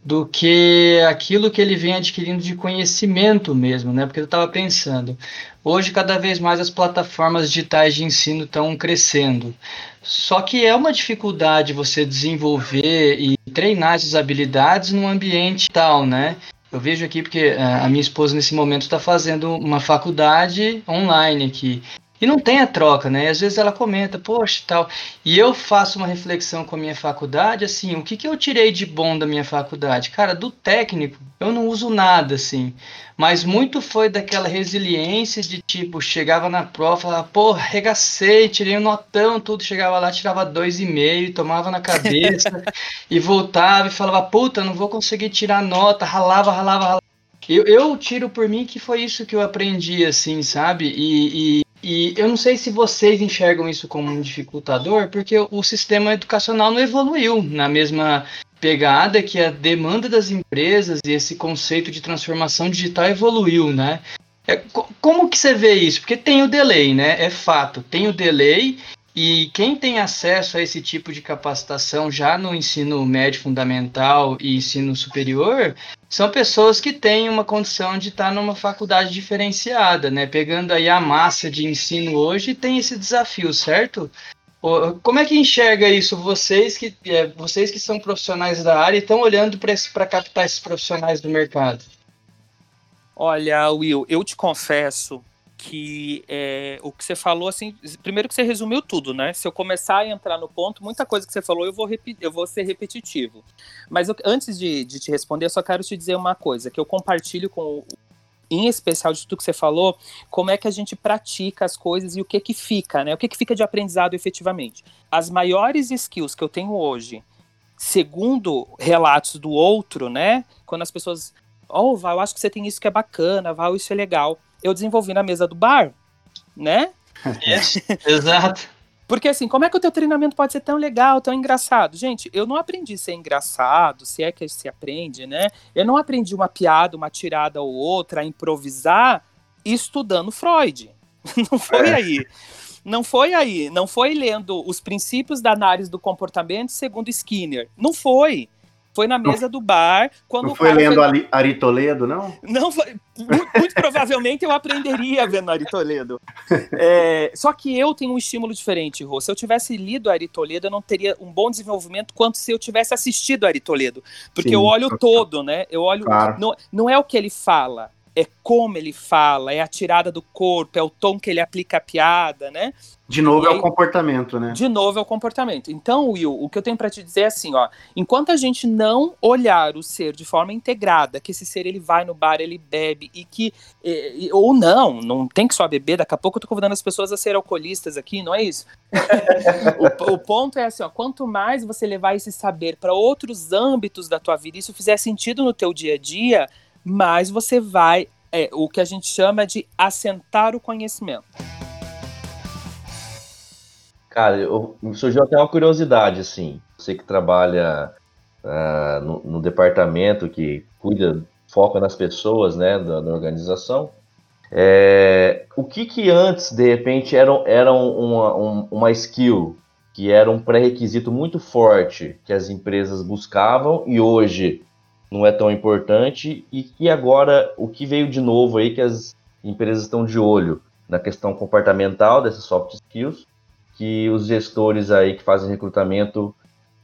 do que aquilo que ele vem adquirindo de conhecimento mesmo, né? Porque eu estava pensando, hoje cada vez mais as plataformas digitais de ensino estão crescendo. Só que é uma dificuldade você desenvolver e treinar essas habilidades num ambiente tal, né? Eu vejo aqui porque eh, a minha esposa nesse momento está fazendo uma faculdade online aqui. E não tem a troca, né? Às vezes ela comenta, poxa, tal. E eu faço uma reflexão com a minha faculdade, assim, o que, que eu tirei de bom da minha faculdade? Cara, do técnico, eu não uso nada, assim. Mas muito foi daquela resiliência de tipo, chegava na prova, falava, pô, regacei, tirei um notão, tudo, chegava lá, tirava dois e meio, tomava na cabeça e voltava e falava, puta, não vou conseguir tirar nota, ralava, ralava, ralava. Eu, eu tiro por mim que foi isso que eu aprendi, assim, sabe? E, e eu não sei se vocês enxergam isso como um dificultador, porque o sistema educacional não evoluiu na mesma pegada que a demanda das empresas e esse conceito de transformação digital evoluiu, né? É, como que você vê isso? Porque tem o delay, né? É fato, tem o delay e quem tem acesso a esse tipo de capacitação já no ensino médio fundamental e ensino superior são pessoas que têm uma condição de estar numa faculdade diferenciada, né? Pegando aí a massa de ensino hoje, tem esse desafio, certo? Como é que enxerga isso vocês que é, vocês que são profissionais da área e estão olhando para captar esses profissionais do mercado? Olha, Will, eu te confesso que é, o que você falou, assim, primeiro que você resumiu tudo, né? Se eu começar a entrar no ponto, muita coisa que você falou eu vou, eu vou ser repetitivo. Mas eu, antes de, de, te responder, eu só quero te dizer uma coisa, que eu compartilho com, em especial de tudo que você falou, como é que a gente pratica as coisas e o que que fica, né? O que que fica de aprendizado efetivamente. As maiores skills que eu tenho hoje, segundo relatos do outro, né? Quando as pessoas, oh, Val, eu acho que você tem isso que é bacana, Val, isso é legal eu desenvolvi na mesa do bar, né? exato. Porque assim, como é que o teu treinamento pode ser tão legal, tão engraçado? Gente, eu não aprendi a ser engraçado, se é que se aprende, né? Eu não aprendi uma piada, uma tirada ou outra, a improvisar estudando Freud. Não foi é. aí. Não foi aí, não foi lendo os princípios da análise do comportamento segundo Skinner. Não foi. Foi na mesa do bar. Quando não foi lendo foi... Ari Toledo, não? Não foi. Muito, muito provavelmente eu aprenderia vendo Ari Toledo. É, só que eu tenho um estímulo diferente, Rô. Se eu tivesse lido Ari Toledo, eu não teria um bom desenvolvimento quanto se eu tivesse assistido Ari Toledo. Porque Sim, eu olho todo, né? Eu olho. Claro. Não, não é o que ele fala, é como ele fala, é a tirada do corpo, é o tom que ele aplica a piada, né? De novo e é o comportamento, né? De novo é o comportamento. Então, Will, o que eu tenho para te dizer é assim, ó, enquanto a gente não olhar o ser de forma integrada, que esse ser ele vai no bar, ele bebe e que e, ou não, não tem que só beber, daqui a pouco eu tô convidando as pessoas a ser alcoolistas aqui, não é isso? o, o, ponto é assim, ó, quanto mais você levar esse saber para outros âmbitos da tua vida, isso fizer sentido no teu dia a dia, mas você vai, é, o que a gente chama de assentar o conhecimento. Cara, eu, surgiu até uma curiosidade, assim. Você que trabalha uh, no, no, departamento que cuida, foca nas pessoas, né, da, da organização. É, o que que antes, de repente, era, era uma, um, uma skill, que era um pré-requisito muito forte que as empresas buscavam e hoje não é tão importante e que agora o que veio de novo aí que as empresas estão de olho na questão comportamental dessas soft skills, que os gestores aí que fazem recrutamento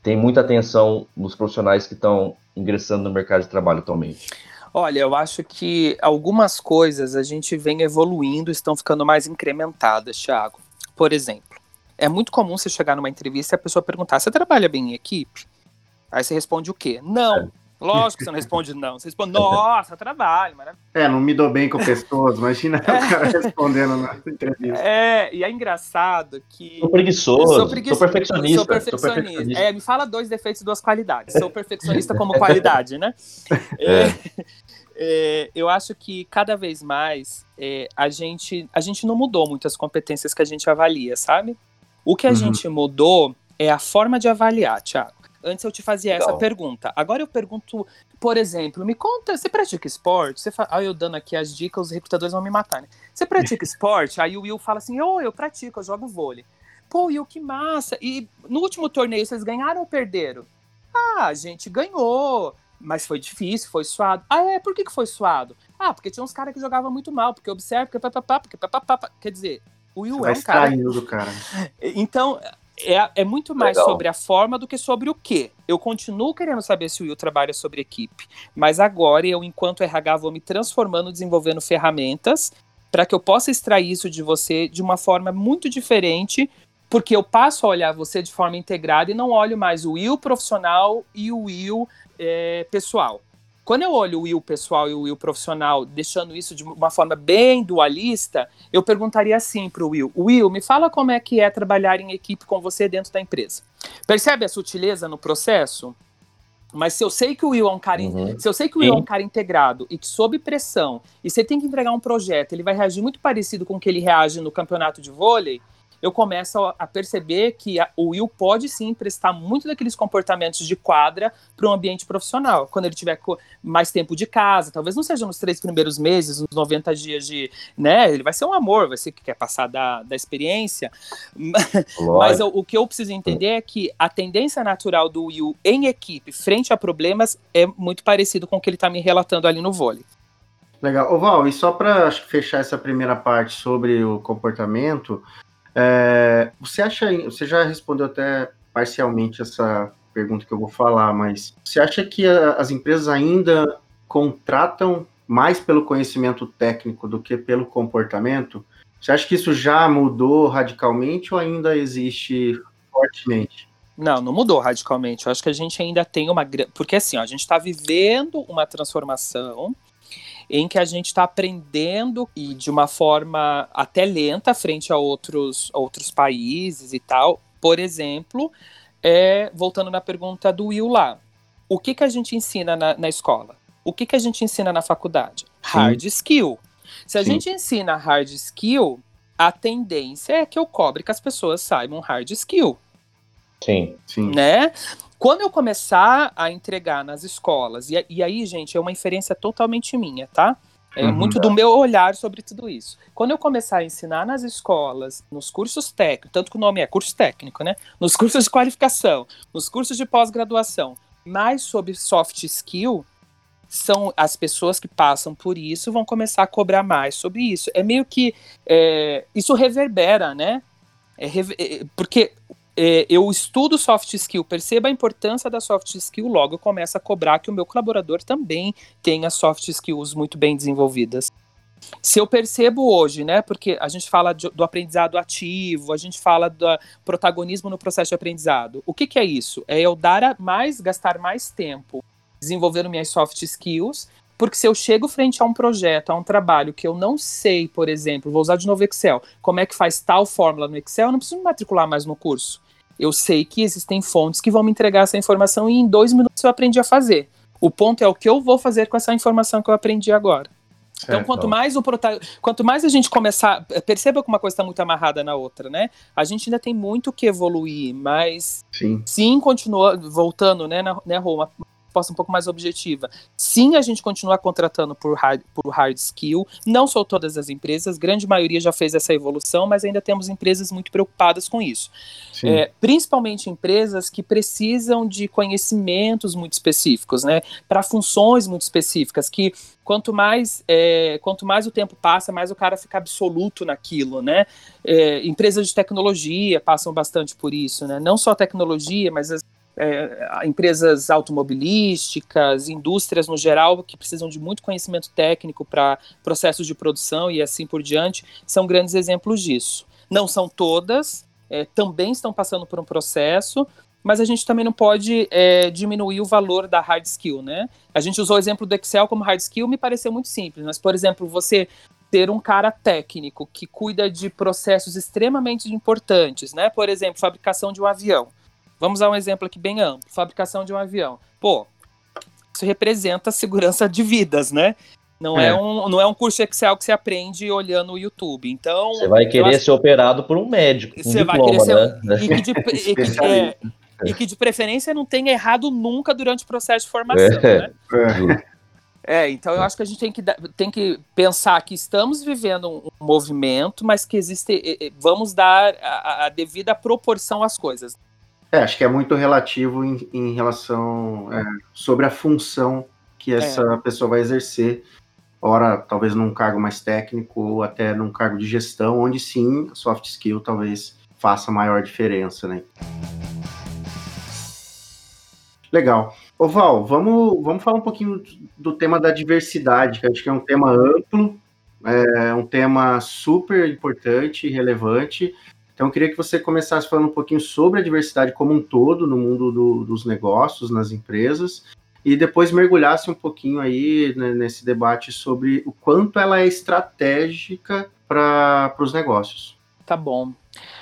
têm muita atenção nos profissionais que estão ingressando no mercado de trabalho atualmente. Olha, eu acho que algumas coisas a gente vem evoluindo, estão ficando mais incrementadas, Thiago. Por exemplo, é muito comum você chegar numa entrevista e a pessoa perguntar: você trabalha bem em equipe? Aí você responde o quê? Não. É. Lógico que você não responde não. Você responde, nossa, trabalho, maravilha. É, não me dou bem com pessoas, imagina é. o cara respondendo na entrevista. É, e é engraçado que. Sou preguiçoso, sou, preguiçoso, sou perfeccionista. Sou perfeccionista. Sou perfeccionista. É, me fala dois defeitos e duas qualidades. Sou perfeccionista como qualidade, né? É. É, é, eu acho que cada vez mais é, a, gente, a gente não mudou muitas competências que a gente avalia, sabe? O que a uhum. gente mudou é a forma de avaliar, Thiago. Antes eu te fazia Legal. essa pergunta. Agora eu pergunto, por exemplo, me conta, você pratica esporte? Você fa... Ah, eu dando aqui as dicas, os recrutadores vão me matar, né? Você pratica esporte? Aí o Will fala assim, oh, eu pratico, eu jogo vôlei. Pô, Will, que massa. E no último torneio, vocês ganharam ou perderam? Ah, a gente ganhou, mas foi difícil, foi suado. Ah, é? Por que, que foi suado? Ah, porque tinha uns caras que jogavam muito mal, porque observa, porque papapá, porque papapá. Quer dizer, o Will Você é um cara... do cara. Então, é, é muito mais Legal. sobre a forma do que sobre o que. Eu continuo querendo saber se o Will trabalha sobre equipe, mas agora eu, enquanto RH, vou me transformando, desenvolvendo ferramentas para que eu possa extrair isso de você de uma forma muito diferente, porque eu passo a olhar você de forma integrada e não olho mais o Will profissional e o Will é, pessoal. Quando eu olho o Will pessoal e o Will profissional, deixando isso de uma forma bem dualista, eu perguntaria assim para o Will: Will, me fala como é que é trabalhar em equipe com você dentro da empresa. Percebe a sutileza no processo? Mas se eu sei que o Will é um cara, uhum. se eu sei que o Will é um cara integrado e que sob pressão, e você tem que entregar um projeto, ele vai reagir muito parecido com o que ele reage no campeonato de vôlei, eu começo a perceber que a, o Will pode sim emprestar muito daqueles comportamentos de quadra para um ambiente profissional. Quando ele tiver mais tempo de casa, talvez não seja nos três primeiros meses, nos 90 dias de. né? Ele vai ser um amor, vai ser que quer passar da, da experiência. Mas o, o que eu preciso entender é que a tendência natural do Will em equipe, frente a problemas, é muito parecido com o que ele está me relatando ali no vôlei. Legal. Ô Val, e só para fechar essa primeira parte sobre o comportamento, é, você acha, você já respondeu até parcialmente essa pergunta que eu vou falar, mas você acha que a, as empresas ainda contratam mais pelo conhecimento técnico do que pelo comportamento? Você acha que isso já mudou radicalmente ou ainda existe fortemente? Não, não mudou radicalmente. Eu acho que a gente ainda tem uma. Porque assim, ó, a gente está vivendo uma transformação em que a gente está aprendendo e de uma forma até lenta frente a outros, outros países e tal. Por exemplo, é, voltando na pergunta do Will lá, o que, que a gente ensina na, na escola? O que, que a gente ensina na faculdade? Sim. Hard skill. Se a Sim. gente ensina hard skill, a tendência é que eu cobre que as pessoas saibam hard skill. Sim. Sim. Né? Quando eu começar a entregar nas escolas, e, e aí, gente, é uma inferência totalmente minha, tá? É uhum. muito do meu olhar sobre tudo isso. Quando eu começar a ensinar nas escolas, nos cursos técnicos, tanto que o nome é curso técnico, né? Nos cursos de qualificação, nos cursos de pós-graduação, mais sobre soft skill, são as pessoas que passam por isso vão começar a cobrar mais sobre isso. É meio que é, isso reverbera, né? É, é porque é, eu estudo soft skill, percebo a importância da soft skill, logo eu começo a cobrar que o meu colaborador também tenha soft skills muito bem desenvolvidas. Se eu percebo hoje, né, porque a gente fala de, do aprendizado ativo, a gente fala do protagonismo no processo de aprendizado. O que, que é isso? É eu dar mais, gastar mais tempo desenvolvendo minhas soft skills, porque se eu chego frente a um projeto, a um trabalho que eu não sei, por exemplo, vou usar de novo Excel, como é que faz tal fórmula no Excel, eu não preciso me matricular mais no curso. Eu sei que existem fontes que vão me entregar essa informação e em dois minutos eu aprendi a fazer. O ponto é o que eu vou fazer com essa informação que eu aprendi agora. Então, quanto mais o prota... quanto mais a gente começar, perceba que uma coisa está muito amarrada na outra, né? A gente ainda tem muito que evoluir, mas sim, sim continua voltando, né, na, né, Roma, resposta um pouco mais objetiva. Sim, a gente continua contratando por hard, por hard skill, não são todas as empresas, grande maioria já fez essa evolução, mas ainda temos empresas muito preocupadas com isso. É, principalmente empresas que precisam de conhecimentos muito específicos, né, para funções muito específicas, que quanto mais é, quanto mais o tempo passa, mais o cara fica absoluto naquilo, né? É, empresas de tecnologia passam bastante por isso, né? Não só tecnologia, mas as é, empresas automobilísticas, indústrias no geral, que precisam de muito conhecimento técnico para processos de produção e assim por diante, são grandes exemplos disso. Não são todas, é, também estão passando por um processo, mas a gente também não pode é, diminuir o valor da hard skill, né? A gente usou o exemplo do Excel como hard skill, me pareceu muito simples, mas, por exemplo, você ter um cara técnico que cuida de processos extremamente importantes, né? Por exemplo, fabricação de um avião Vamos dar um exemplo aqui bem amplo: fabricação de um avião. Pô, isso representa segurança de vidas, né? Não é. é. um, não é um curso Excel que você aprende olhando o YouTube. Então. Você vai querer acho... ser operado por um médico. Um você diploma, vai querer ser. Né? E, que de, e, que, é, e, que de, preferência não tenha errado nunca durante o processo de formação. É. Né? É, então eu acho que a gente tem que, tem que pensar que estamos vivendo um movimento, mas que existe. Vamos dar a, a devida proporção às coisas. É, acho que é muito relativo em, em relação é, sobre a função que é. essa é. pessoa vai exercer, ora talvez num cargo mais técnico ou até num cargo de gestão, onde sim a soft skill talvez faça maior diferença, né? Legal. Ô Val, vamos, vamos falar um pouquinho do tema da diversidade, que acho que é um tema amplo, é um tema super importante e relevante. Então, eu queria que você começasse falando um pouquinho sobre a diversidade como um todo no mundo do, dos negócios, nas empresas, e depois mergulhasse um pouquinho aí né, nesse debate sobre o quanto ela é estratégica para os negócios. Tá bom.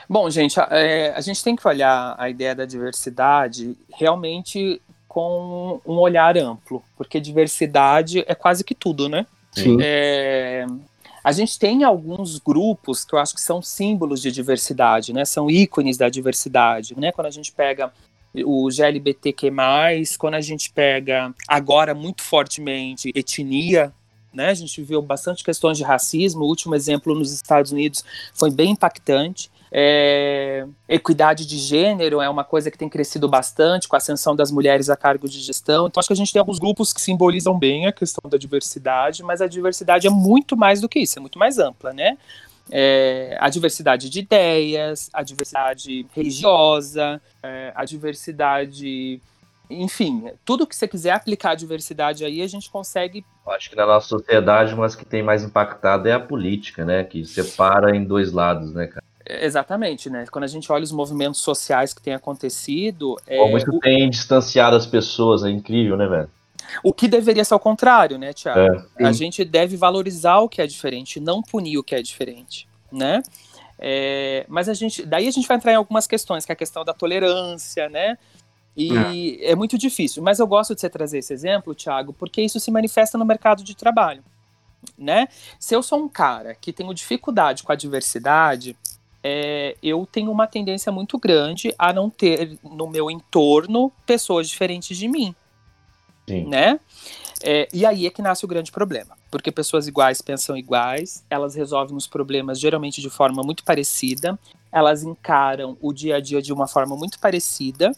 Bom, gente, a, é, a gente tem que olhar a ideia da diversidade realmente com um olhar amplo, porque diversidade é quase que tudo, né? Sim. É, a gente tem alguns grupos que eu acho que são símbolos de diversidade, né? São ícones da diversidade, né? Quando a gente pega o GLBTQ+, quando a gente pega agora muito fortemente etnia, né? A gente viu bastante questões de racismo. O último exemplo nos Estados Unidos foi bem impactante. É, equidade de gênero é uma coisa que tem crescido bastante com a ascensão das mulheres a cargo de gestão. Então, acho que a gente tem alguns grupos que simbolizam bem a questão da diversidade, mas a diversidade é muito mais do que isso, é muito mais ampla, né? É, a diversidade de ideias, a diversidade religiosa, é, a diversidade enfim, tudo que você quiser aplicar a diversidade aí, a gente consegue. Acho que na nossa sociedade, mas que tem mais impactado é a política, né? Que separa em dois lados, né, cara? Exatamente, né? Quando a gente olha os movimentos sociais que têm acontecido. É, Como isso o... tem distanciado as pessoas, é incrível, né, velho? O que deveria ser ao contrário, né, Tiago? É, a gente deve valorizar o que é diferente, não punir o que é diferente, né? É, mas a gente, daí a gente vai entrar em algumas questões, que é a questão da tolerância, né? E é. é muito difícil. Mas eu gosto de você trazer esse exemplo, Tiago, porque isso se manifesta no mercado de trabalho, né? Se eu sou um cara que tenho dificuldade com a diversidade, é, eu tenho uma tendência muito grande a não ter no meu entorno pessoas diferentes de mim. Sim. Né? É, e aí é que nasce o grande problema, porque pessoas iguais pensam iguais, elas resolvem os problemas geralmente de forma muito parecida, elas encaram o dia a dia de uma forma muito parecida,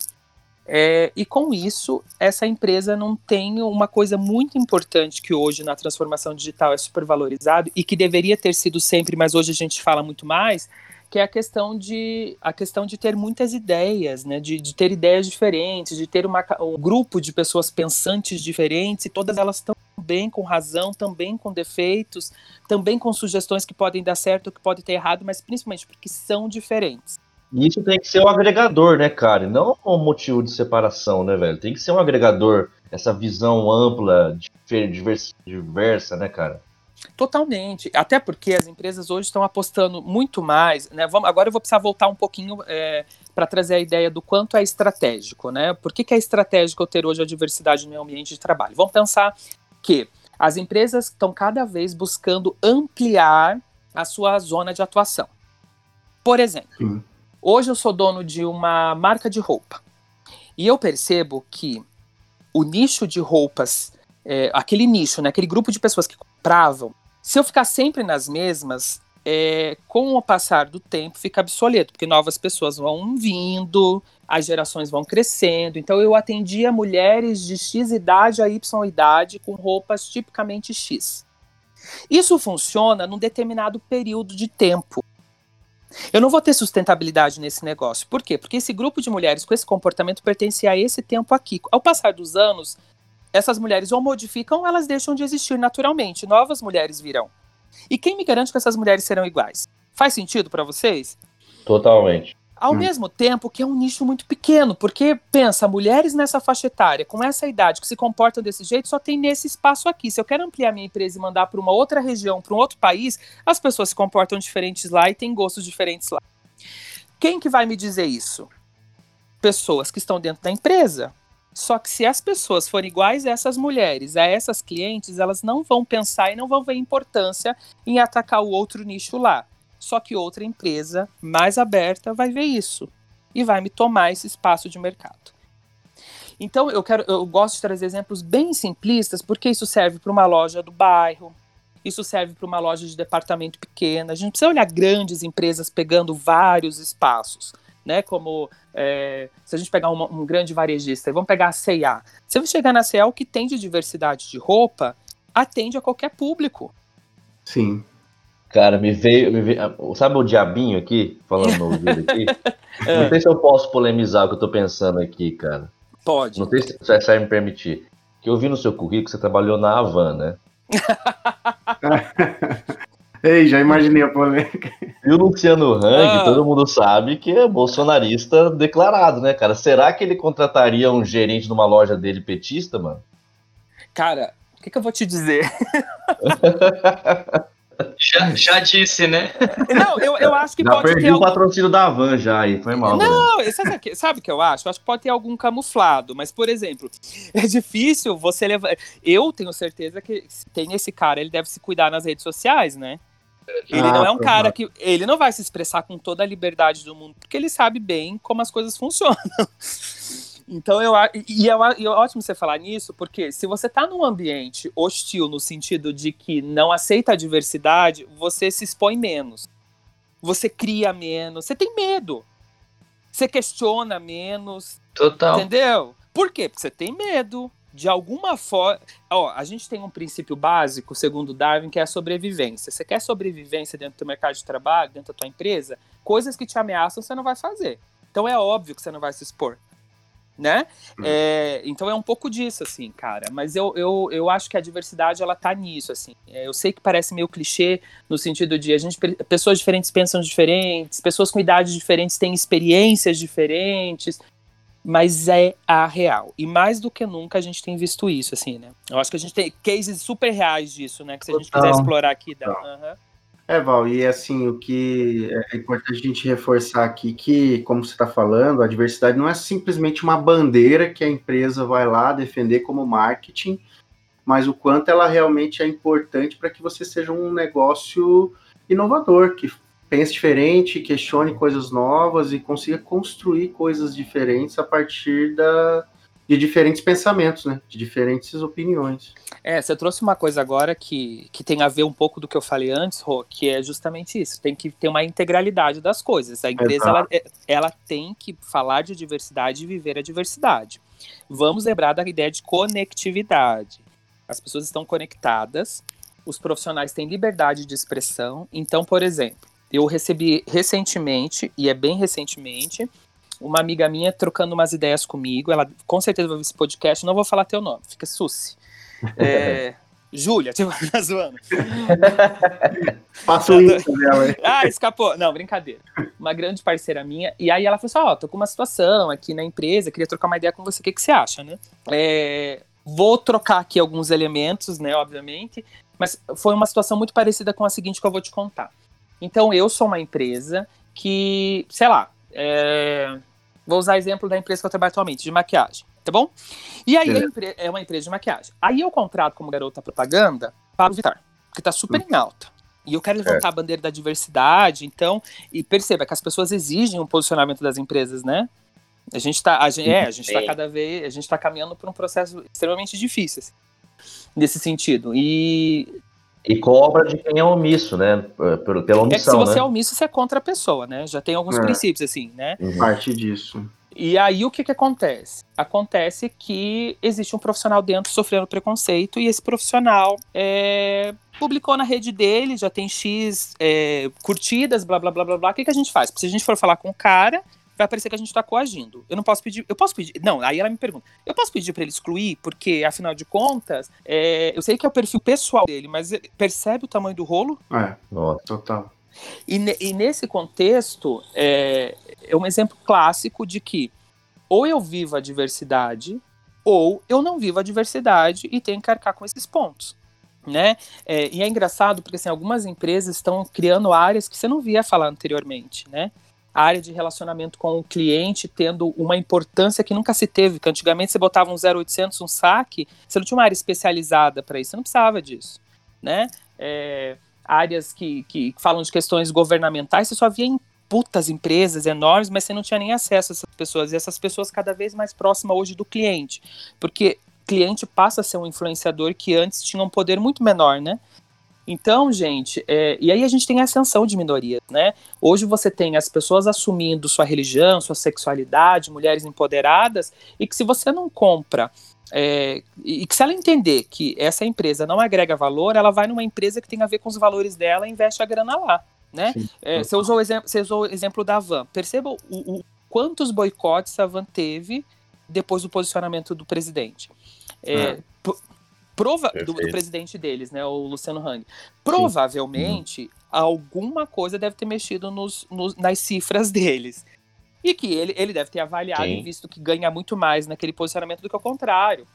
é, e com isso, essa empresa não tem uma coisa muito importante que hoje na transformação digital é super valorizado e que deveria ter sido sempre, mas hoje a gente fala muito mais, que é a questão de, a questão de ter muitas ideias, né? de, de ter ideias diferentes, de ter uma, um grupo de pessoas pensantes diferentes e todas elas estão bem com razão, também com defeitos, também com sugestões que podem dar certo ou que podem ter errado, mas principalmente porque são diferentes. E isso tem que ser um agregador, né, cara? Não um motivo de separação, né, velho? Tem que ser um agregador, essa visão ampla, diversa né, cara? Totalmente. Até porque as empresas hoje estão apostando muito mais. Né? Vamos, agora eu vou precisar voltar um pouquinho é, para trazer a ideia do quanto é estratégico. Né? Por que, que é estratégico eu ter hoje a diversidade no meu ambiente de trabalho? Vamos pensar que as empresas estão cada vez buscando ampliar a sua zona de atuação. Por exemplo, hoje eu sou dono de uma marca de roupa e eu percebo que o nicho de roupas, é, aquele nicho, né, aquele grupo de pessoas que compravam, se eu ficar sempre nas mesmas, é, com o passar do tempo fica obsoleto, porque novas pessoas vão vindo, as gerações vão crescendo. Então eu atendia mulheres de X idade a Y idade com roupas tipicamente X. Isso funciona num determinado período de tempo. Eu não vou ter sustentabilidade nesse negócio. Por quê? Porque esse grupo de mulheres com esse comportamento pertence a esse tempo aqui. Ao passar dos anos, essas mulheres ou modificam elas deixam de existir naturalmente. Novas mulheres virão. E quem me garante que essas mulheres serão iguais? Faz sentido para vocês? Totalmente. Ao hum. mesmo tempo que é um nicho muito pequeno, porque pensa, mulheres nessa faixa etária, com essa idade, que se comportam desse jeito, só tem nesse espaço aqui. Se eu quero ampliar minha empresa e mandar para uma outra região, para um outro país, as pessoas se comportam diferentes lá e têm gostos diferentes lá. Quem que vai me dizer isso? Pessoas que estão dentro da empresa. Só que se as pessoas forem iguais a essas mulheres, a essas clientes, elas não vão pensar e não vão ver importância em atacar o outro nicho lá. Só que outra empresa mais aberta vai ver isso e vai me tomar esse espaço de mercado. Então eu quero, eu gosto de trazer exemplos bem simplistas, porque isso serve para uma loja do bairro, isso serve para uma loja de departamento pequena. A gente precisa olhar grandes empresas pegando vários espaços né? Como é, se a gente pegar uma, um grande varejista, vamos pegar a C&A. Se você chegar na C&A, o que tem de diversidade de roupa atende a qualquer público. Sim. Cara, me veio, me veio, Sabe o diabinho aqui? Falando no ouvido aqui? é. Não sei se eu posso polemizar o que eu tô pensando aqui, cara. Pode. Não sei se você vai me permitir. Que eu vi no seu currículo que você trabalhou na Havan, né? Ei, já imaginei a polêmica. E o Luciano Hang, ah. todo mundo sabe que é bolsonarista declarado, né, cara? Será que ele contrataria um gerente numa loja dele petista, mano? Cara, o que, que eu vou te dizer? Já, já, disse, né? Não, eu, eu acho que já pode perdi ter o algum... patrocínio da Van já aí, foi mal. Não, sabe o que eu acho? Eu acho que pode ter algum camuflado, mas, por exemplo, é difícil você levar... Eu tenho certeza que se tem esse cara, ele deve se cuidar nas redes sociais, né? Ele ah, não é um cara que. Ele não vai se expressar com toda a liberdade do mundo, porque ele sabe bem como as coisas funcionam. Então eu e é, e é ótimo você falar nisso, porque se você está num ambiente hostil no sentido de que não aceita a diversidade, você se expõe menos. Você cria menos, você tem medo. Você questiona menos. Total. Entendeu? Por quê? Porque você tem medo de alguma forma. Ó, a gente tem um princípio básico, segundo Darwin, que é a sobrevivência. Você quer sobrevivência dentro do mercado de trabalho, dentro da tua empresa? Coisas que te ameaçam você não vai fazer. Então é óbvio que você não vai se expor. Né? Hum. É, então é um pouco disso, assim, cara. Mas eu, eu, eu acho que a diversidade ela tá nisso, assim. É, eu sei que parece meio clichê no sentido de a gente pessoas diferentes pensam diferentes, pessoas com idades diferentes têm experiências diferentes mas é a real. E mais do que nunca a gente tem visto isso, assim, né? Eu acho que a gente tem cases super reais disso, né? Que se a gente quiser explorar aqui, dá. Uhum. É, Val, e assim, o que é importante a gente reforçar aqui que, como você está falando, a diversidade não é simplesmente uma bandeira que a empresa vai lá defender como marketing, mas o quanto ela realmente é importante para que você seja um negócio inovador, que pense diferente, questione coisas novas e consiga construir coisas diferentes a partir da, de diferentes pensamentos, né? De diferentes opiniões. É, você trouxe uma coisa agora que, que tem a ver um pouco do que eu falei antes, Rô, que é justamente isso. Tem que ter uma integralidade das coisas. A empresa ela, ela tem que falar de diversidade e viver a diversidade. Vamos lembrar da ideia de conectividade. As pessoas estão conectadas, os profissionais têm liberdade de expressão. Então, por exemplo, eu recebi recentemente, e é bem recentemente, uma amiga minha trocando umas ideias comigo. Ela com certeza vai ver esse podcast, não vou falar teu nome, fica Susi. É, Júlia, tipo, tá zoando. Passa o isso dela Ah, escapou. Não, brincadeira. Uma grande parceira minha. E aí ela falou assim: Ó, oh, tô com uma situação aqui na empresa, queria trocar uma ideia com você. O que, que você acha, né? É, vou trocar aqui alguns elementos, né, obviamente. Mas foi uma situação muito parecida com a seguinte que eu vou te contar. Então, eu sou uma empresa que, sei lá, é, Vou usar exemplo da empresa que eu trabalho atualmente, de maquiagem, tá bom? E aí é uma empresa de maquiagem. Aí eu contrato como garota propaganda para o Vitar, que tá super em alta. E eu quero levantar é. a bandeira da diversidade, então, e perceba que as pessoas exigem um posicionamento das empresas, né? A gente está, a gente, é, a gente tá cada vez, a gente está caminhando por um processo extremamente difícil assim, nesse sentido. E e cobra de quem é omisso, né? Pela omissão, é que se você né? é omisso, você é contra a pessoa, né? Já tem alguns é. princípios, assim, né? Uhum. Parte disso. E aí, o que que acontece? Acontece que existe um profissional dentro sofrendo preconceito e esse profissional é, publicou na rede dele, já tem X é, curtidas, blá, blá, blá, blá, blá. O que, que a gente faz? Se a gente for falar com o cara, vai parecer que a gente está coagindo. Eu não posso pedir. Eu posso pedir. Não, aí ela me pergunta. Eu posso pedir para ele excluir, porque, afinal de contas, é, eu sei que é o perfil pessoal dele, mas percebe o tamanho do rolo? É, total. E, e nesse contexto, é, é um exemplo clássico de que ou eu vivo a diversidade, ou eu não vivo a diversidade e tenho que arcar com esses pontos. Né? É, e é engraçado porque assim, algumas empresas estão criando áreas que você não via falar anteriormente, né? A área de relacionamento com o cliente tendo uma importância que nunca se teve, que antigamente você botava um 0800, um saque, você não tinha uma área especializada para isso, você não precisava disso, né? É, áreas que, que falam de questões governamentais, você só via em putas empresas enormes, mas você não tinha nem acesso a essas pessoas, e essas pessoas cada vez mais próximas hoje do cliente, porque cliente passa a ser um influenciador que antes tinha um poder muito menor, né? Então, gente, é, e aí a gente tem a ascensão de minorias, né? Hoje você tem as pessoas assumindo sua religião, sua sexualidade, mulheres empoderadas, e que se você não compra, é, e que se ela entender que essa empresa não agrega valor, ela vai numa empresa que tem a ver com os valores dela e investe a grana lá, né? É, você, usou o exemplo, você usou o exemplo da Van. Perceba o, o, quantos boicotes a Van teve depois do posicionamento do presidente. É, é prova do, do, presidente deles, né, o Luciano Hang. Provavelmente Sim. alguma coisa deve ter mexido nos, nos, nas cifras deles. E que ele, ele deve ter avaliado Sim. e visto que ganha muito mais naquele posicionamento do que o contrário.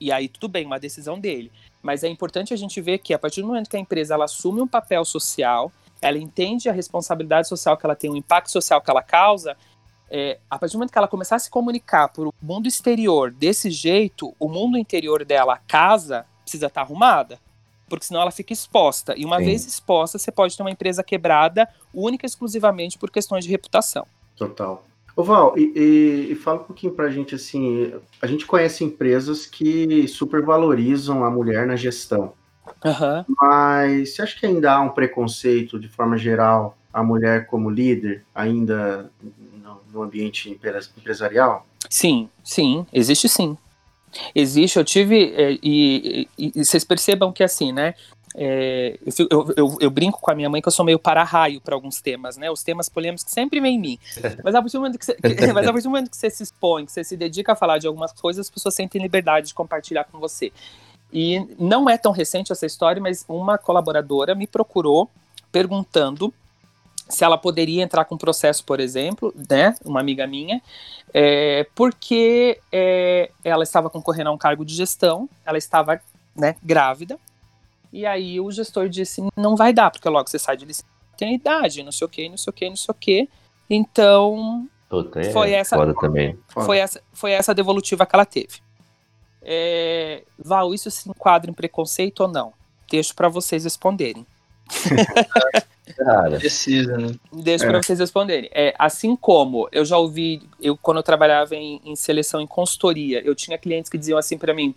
E aí tudo bem, uma decisão dele. Mas é importante a gente ver que a partir do momento que a empresa ela assume um papel social, ela entende a responsabilidade social que ela tem, o impacto social que ela causa, é, a partir do momento que ela começar a se comunicar para o mundo exterior desse jeito, o mundo interior dela, a casa, precisa estar arrumada. Porque senão ela fica exposta. E uma Sim. vez exposta, você pode ter uma empresa quebrada única e exclusivamente por questões de reputação. Total. Ô Val, e, e, e fala um pouquinho pra gente assim, a gente conhece empresas que supervalorizam a mulher na gestão. Uhum. Mas você acha que ainda há um preconceito, de forma geral, a mulher como líder, ainda no ambiente empresarial? Sim, sim, existe sim. Existe, eu tive, é, e, e, e, vocês percebam que assim, né? É, eu, eu, eu, brinco com a minha mãe que eu sou meio para-raio para alguns temas, né? Os temas polêmicos sempre vêm em mim. Mas a partir do momento que você, mas a partir do momento que você se expõe, que você se dedica a falar de algumas coisas, as pessoas sentem liberdade de compartilhar com você. E não é tão recente essa história, mas uma colaboradora me procurou perguntando se ela poderia entrar com processo, por exemplo, né, uma amiga minha, é, porque é, ela estava concorrendo a um cargo de gestão, ela estava né, grávida, e aí o gestor disse, não vai dar, porque logo você sai de licença, tem idade, não sei o que, não sei o que, não sei o que, então Puta, é foi essa também. Foi essa, foi essa devolutiva que ela teve. É, Val, isso se enquadra em preconceito ou não? Deixo para vocês responderem. Cara, precisa, né? Deixa é. para vocês responderem. É, assim como eu já ouvi, eu quando eu trabalhava em, em seleção em consultoria, eu tinha clientes que diziam assim para mim,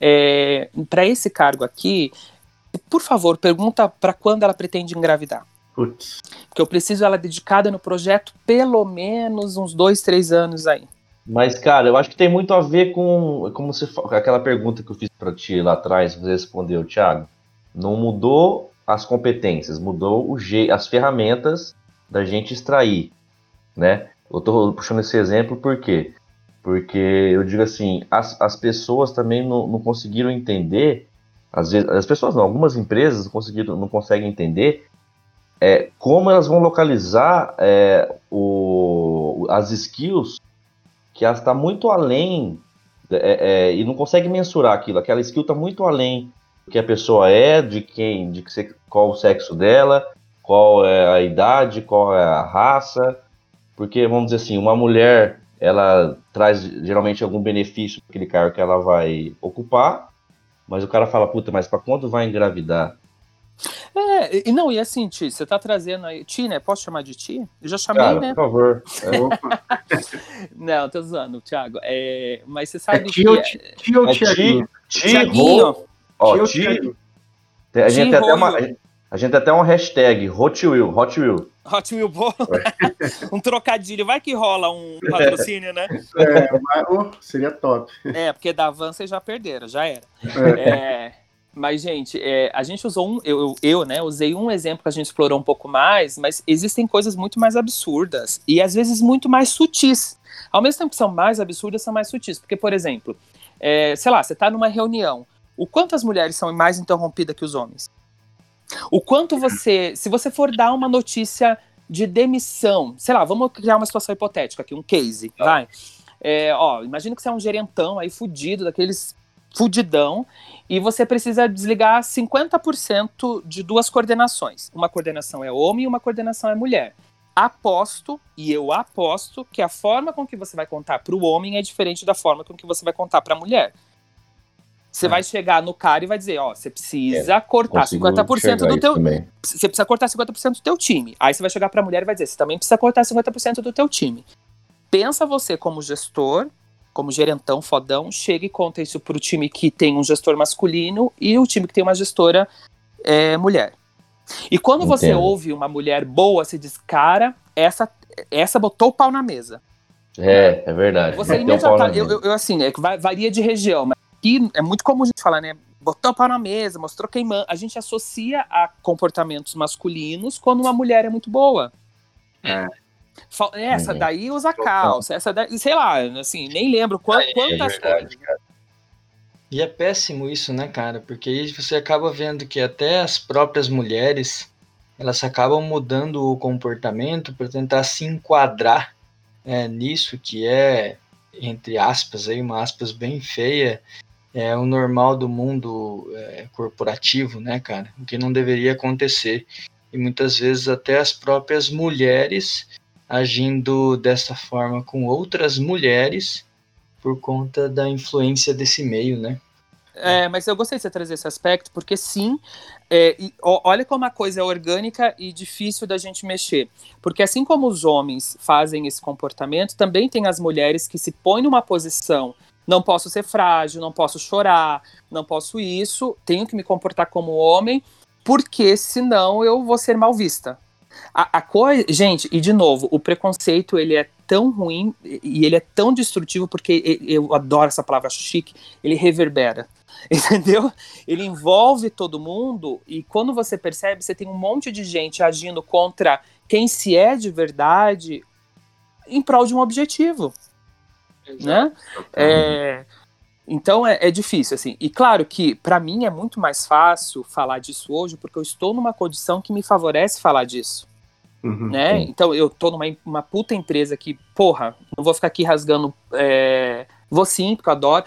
é, para esse cargo aqui, por favor, pergunta para quando ela pretende engravidar. Putz. Porque eu preciso ela dedicada no projeto pelo menos uns dois, três anos aí. Mas, cara, eu acho que tem muito a ver com como você aquela pergunta que eu fiz para ti lá atrás, você respondeu, Thiago. Não mudou as competências, mudou o je as ferramentas da gente extrair, né? Eu tô puxando esse exemplo por quê? Porque eu digo assim, as, as pessoas também não, não conseguiram entender, às vezes, as pessoas não, algumas empresas conseguiram, não conseguem entender é, como elas vão localizar é, o, as skills que está muito além é, é, e não consegue mensurar aquilo. Aquela skill está muito além que a pessoa é, de quem, de que, qual o sexo dela, qual é a idade, qual é a raça. Porque, vamos dizer assim, uma mulher ela traz geralmente algum benefício para aquele cargo que ela vai ocupar, mas o cara fala, puta, mas para quando vai engravidar? É, e não, e assim, Ti, você tá trazendo aí. Ti, né? Posso chamar de Ti? Eu já chamei, Cara, né? Por favor. É, não, tô zoando, Thiago. É, mas você sabe é que. É Ti ou Tiaguinho? Tiaguinho. Ó, Ti. A gente tem até uma. A gente tem até um hashtag Hot Wheel, Hot Wheel. Hot Wheel boa. um trocadilho. Vai que rola um patrocínio, né? É, mas, oh, seria top. É, porque da Van vocês já perderam, já era. É. é mas, gente, é, a gente usou um. Eu, eu, né, usei um exemplo que a gente explorou um pouco mais, mas existem coisas muito mais absurdas e às vezes muito mais sutis. Ao mesmo tempo que são mais absurdas, são mais sutis. Porque, por exemplo, é, sei lá, você está numa reunião. O quanto as mulheres são mais interrompidas que os homens? O quanto você. Se você for dar uma notícia de demissão, sei lá, vamos criar uma situação hipotética aqui, um case, ah. vai. É, ó, imagina que você é um gerentão aí fudido, daqueles fudidão, e você precisa desligar 50% de duas coordenações. Uma coordenação é homem e uma coordenação é mulher. Aposto, e eu aposto, que a forma com que você vai contar para o homem é diferente da forma com que você vai contar para a mulher. Você é. vai chegar no cara e vai dizer, ó, você precisa é, cortar 50% do teu. Você precisa cortar 50% do teu time. Aí você vai chegar para a mulher e vai dizer, você também precisa cortar 50% do teu time. Pensa você como gestor como gerentão fodão, chega e conta isso pro time que tem um gestor masculino e o time que tem uma gestora é, mulher. E quando Entendo. você ouve uma mulher boa, você diz, cara, essa, essa botou o pau na mesa. É, é verdade. Você imediatamente, eu, eu, eu, assim, é, varia de região, mas aqui é muito comum a gente falar, né? Botou o pau na mesa, mostrou queimando. A gente associa a comportamentos masculinos quando uma mulher é muito boa. É. Essa uhum. daí usa calça, essa daí, sei lá, assim, nem lembro quantas, é quantas coisas. E é péssimo isso, né, cara? Porque aí você acaba vendo que até as próprias mulheres elas acabam mudando o comportamento para tentar se enquadrar é, nisso que é, entre aspas, aí, uma aspas bem feia, é o normal do mundo é, corporativo, né, cara? O que não deveria acontecer. E muitas vezes até as próprias mulheres agindo dessa forma com outras mulheres por conta da influência desse meio, né? É, mas eu gostei de você trazer esse aspecto, porque sim, é, e, ó, olha como a coisa é orgânica e difícil da gente mexer. Porque assim como os homens fazem esse comportamento, também tem as mulheres que se põem numa posição não posso ser frágil, não posso chorar, não posso isso, tenho que me comportar como homem, porque senão eu vou ser mal vista. A, a coisa, gente, e de novo, o preconceito ele é tão ruim e ele é tão destrutivo porque eu adoro essa palavra chique, ele reverbera. Entendeu? Ele envolve todo mundo e quando você percebe, você tem um monte de gente agindo contra quem se é de verdade em prol de um objetivo. Né? É, então é, é, difícil, assim. E claro que para mim é muito mais fácil falar disso hoje, porque eu estou numa condição que me favorece falar disso. Uhum, né? Sim. Então eu tô numa uma puta empresa que, porra, não vou ficar aqui rasgando. É... Vou sim, porque eu adoro.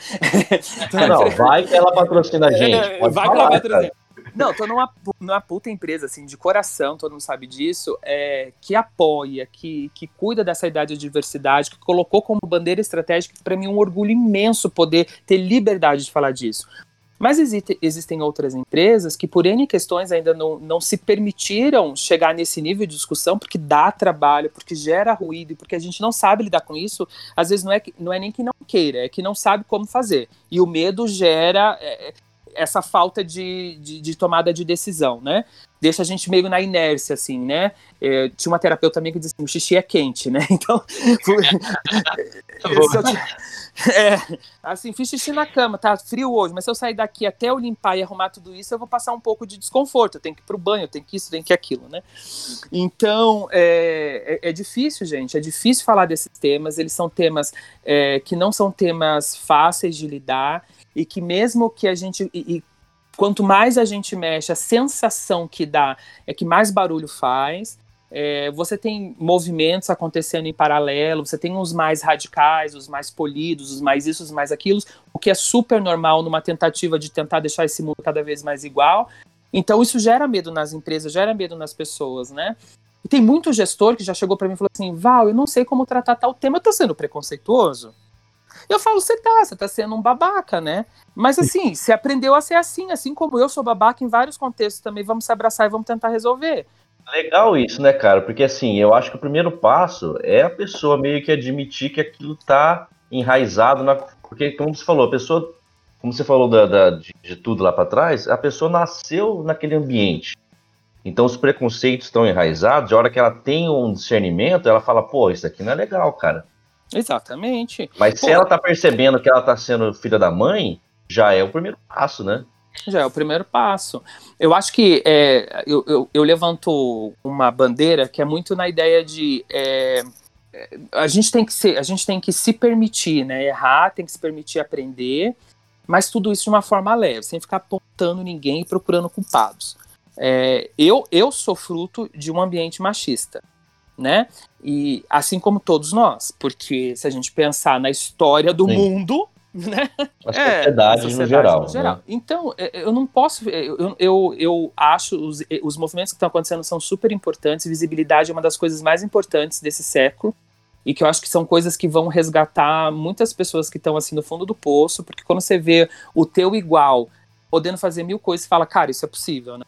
não, vai que ela patrocina a gente. Pode vai falar, que ela patrocina. Não, tô numa, numa puta empresa, assim, de coração, todo mundo sabe disso, é, que apoia, que, que cuida dessa idade de diversidade, que colocou como bandeira estratégica, para mim, um orgulho imenso poder ter liberdade de falar disso. Mas existe, existem outras empresas que, por N questões, ainda não, não se permitiram chegar nesse nível de discussão, porque dá trabalho, porque gera ruído porque a gente não sabe lidar com isso. Às vezes não é, não é nem que não queira, é que não sabe como fazer. E o medo gera é, essa falta de, de, de, tomada de decisão, né? Deixa a gente meio na inércia, assim, né? É, tinha uma terapeuta também que dizia assim, o xixi é quente, né? Então, é, assim, fiz xixi na cama, tá frio hoje, mas se eu sair daqui até eu limpar e arrumar tudo isso, eu vou passar um pouco de desconforto. Eu tenho que ir pro banho, eu tenho que isso, eu tenho que aquilo, né? Então, é, é, é difícil, gente, é difícil falar desses temas. Eles são temas é, que não são temas fáceis de lidar e que mesmo que a gente e, e, quanto mais a gente mexe, a sensação que dá é que mais barulho faz. É, você tem movimentos acontecendo em paralelo, você tem os mais radicais, os mais polidos, os mais isso, os mais aquilo, o que é super normal numa tentativa de tentar deixar esse mundo cada vez mais igual. Então isso gera medo nas empresas, gera medo nas pessoas, né? E tem muito gestor que já chegou para mim e falou assim: Val, eu não sei como tratar tal tema, eu tô sendo preconceituoso. Eu falo, você tá, você tá sendo um babaca, né? Mas assim, você aprendeu a ser assim, assim como eu sou babaca em vários contextos também, vamos se abraçar e vamos tentar resolver. Legal isso, né, cara? Porque assim, eu acho que o primeiro passo é a pessoa meio que admitir que aquilo tá enraizado na. Porque, como você falou, a pessoa, como você falou da, da de, de, tudo lá para trás, a pessoa nasceu naquele ambiente. Então os preconceitos estão enraizados, a hora que ela tem um discernimento, ela fala, pô, isso aqui não é legal, cara. Exatamente. Mas Pô, se ela tá percebendo que ela tá sendo filha da mãe, já é o primeiro passo, né? Já é o primeiro passo. Eu acho que é, eu, eu, eu, levanto uma bandeira que é muito na ideia de é, a gente tem que ser, a gente tem que se permitir, né? Errar, tem que se permitir aprender, mas tudo isso de uma forma leve, sem ficar apontando ninguém e procurando culpados. É, eu, eu sou fruto de um ambiente machista né? E assim como todos nós, porque se a gente pensar na história do Sim. mundo, né? A sociedade, é, a sociedade no geral. No geral. Né? Então, é, eu não posso. É, eu, eu, eu acho os, os movimentos que estão acontecendo são super importantes. Visibilidade é uma das coisas mais importantes desse século. E que eu acho que são coisas que vão resgatar muitas pessoas que estão assim no fundo do poço, porque quando você vê o teu igual podendo fazer mil coisas, você fala, cara, isso é possível, né?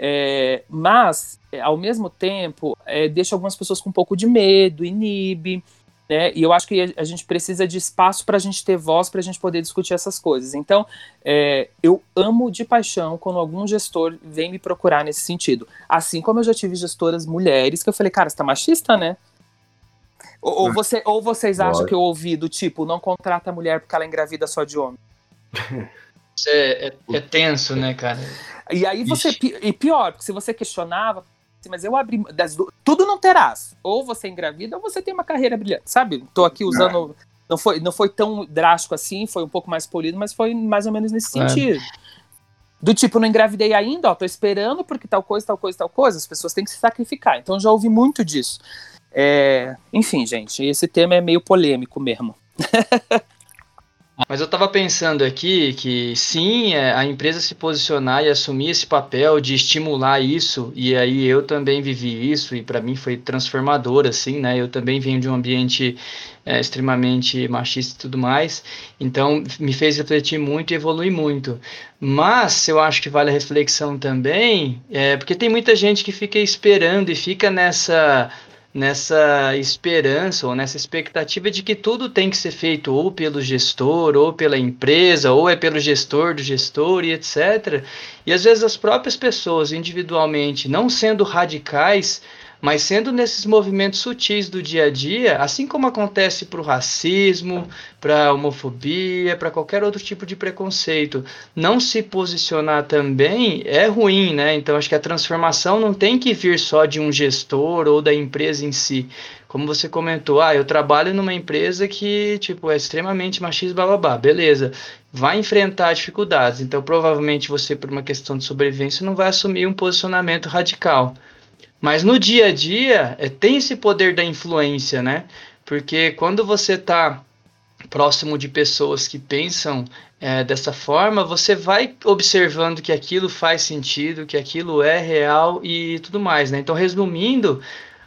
É, mas, é, ao mesmo tempo, é, deixa algumas pessoas com um pouco de medo, inibe, né? E eu acho que a, gente precisa de espaço para a gente ter voz, para a gente poder discutir essas coisas. Então, é, eu amo de paixão quando algum gestor vem me procurar nesse sentido. Assim como eu já tive gestoras mulheres que eu falei, cara, você tá machista, né? Ou, ou, você, ou vocês acham que eu ouvi do tipo, não contrata a mulher porque ela é engravida só de homem? Isso é, é, é tenso, né, cara? E aí você. Ixi. E pior, porque se você questionava, assim, mas eu abri. Das, tudo não terás. Ou você engravida ou você tem uma carreira brilhante. Sabe? Tô aqui usando. Não foi, não foi tão drástico assim, foi um pouco mais polido, mas foi mais ou menos nesse claro. sentido. Do tipo, não engravidei ainda, ó, tô esperando porque tal coisa, tal coisa, tal coisa. As pessoas têm que se sacrificar. Então já ouvi muito disso. É, enfim, gente, esse tema é meio polêmico mesmo. Mas eu estava pensando aqui que sim, é, a empresa se posicionar e assumir esse papel de estimular isso, e aí eu também vivi isso, e para mim foi transformador, assim, né? Eu também venho de um ambiente é, extremamente machista e tudo mais, então me fez refletir muito e evoluir muito. Mas eu acho que vale a reflexão também, é, porque tem muita gente que fica esperando e fica nessa nessa esperança ou nessa expectativa de que tudo tem que ser feito ou pelo gestor, ou pela empresa, ou é pelo gestor do gestor e etc. E às vezes as próprias pessoas individualmente, não sendo radicais, mas sendo nesses movimentos sutis do dia a dia, assim como acontece para o racismo, para a homofobia, para qualquer outro tipo de preconceito, não se posicionar também é ruim, né? Então acho que a transformação não tem que vir só de um gestor ou da empresa em si. Como você comentou, ah, eu trabalho numa empresa que, tipo, é extremamente machista, blá, blá, blá. beleza. Vai enfrentar dificuldades, então provavelmente você, por uma questão de sobrevivência, não vai assumir um posicionamento radical. Mas no dia a dia, é, tem esse poder da influência, né? Porque quando você está próximo de pessoas que pensam é, dessa forma, você vai observando que aquilo faz sentido, que aquilo é real e tudo mais, né? Então, resumindo,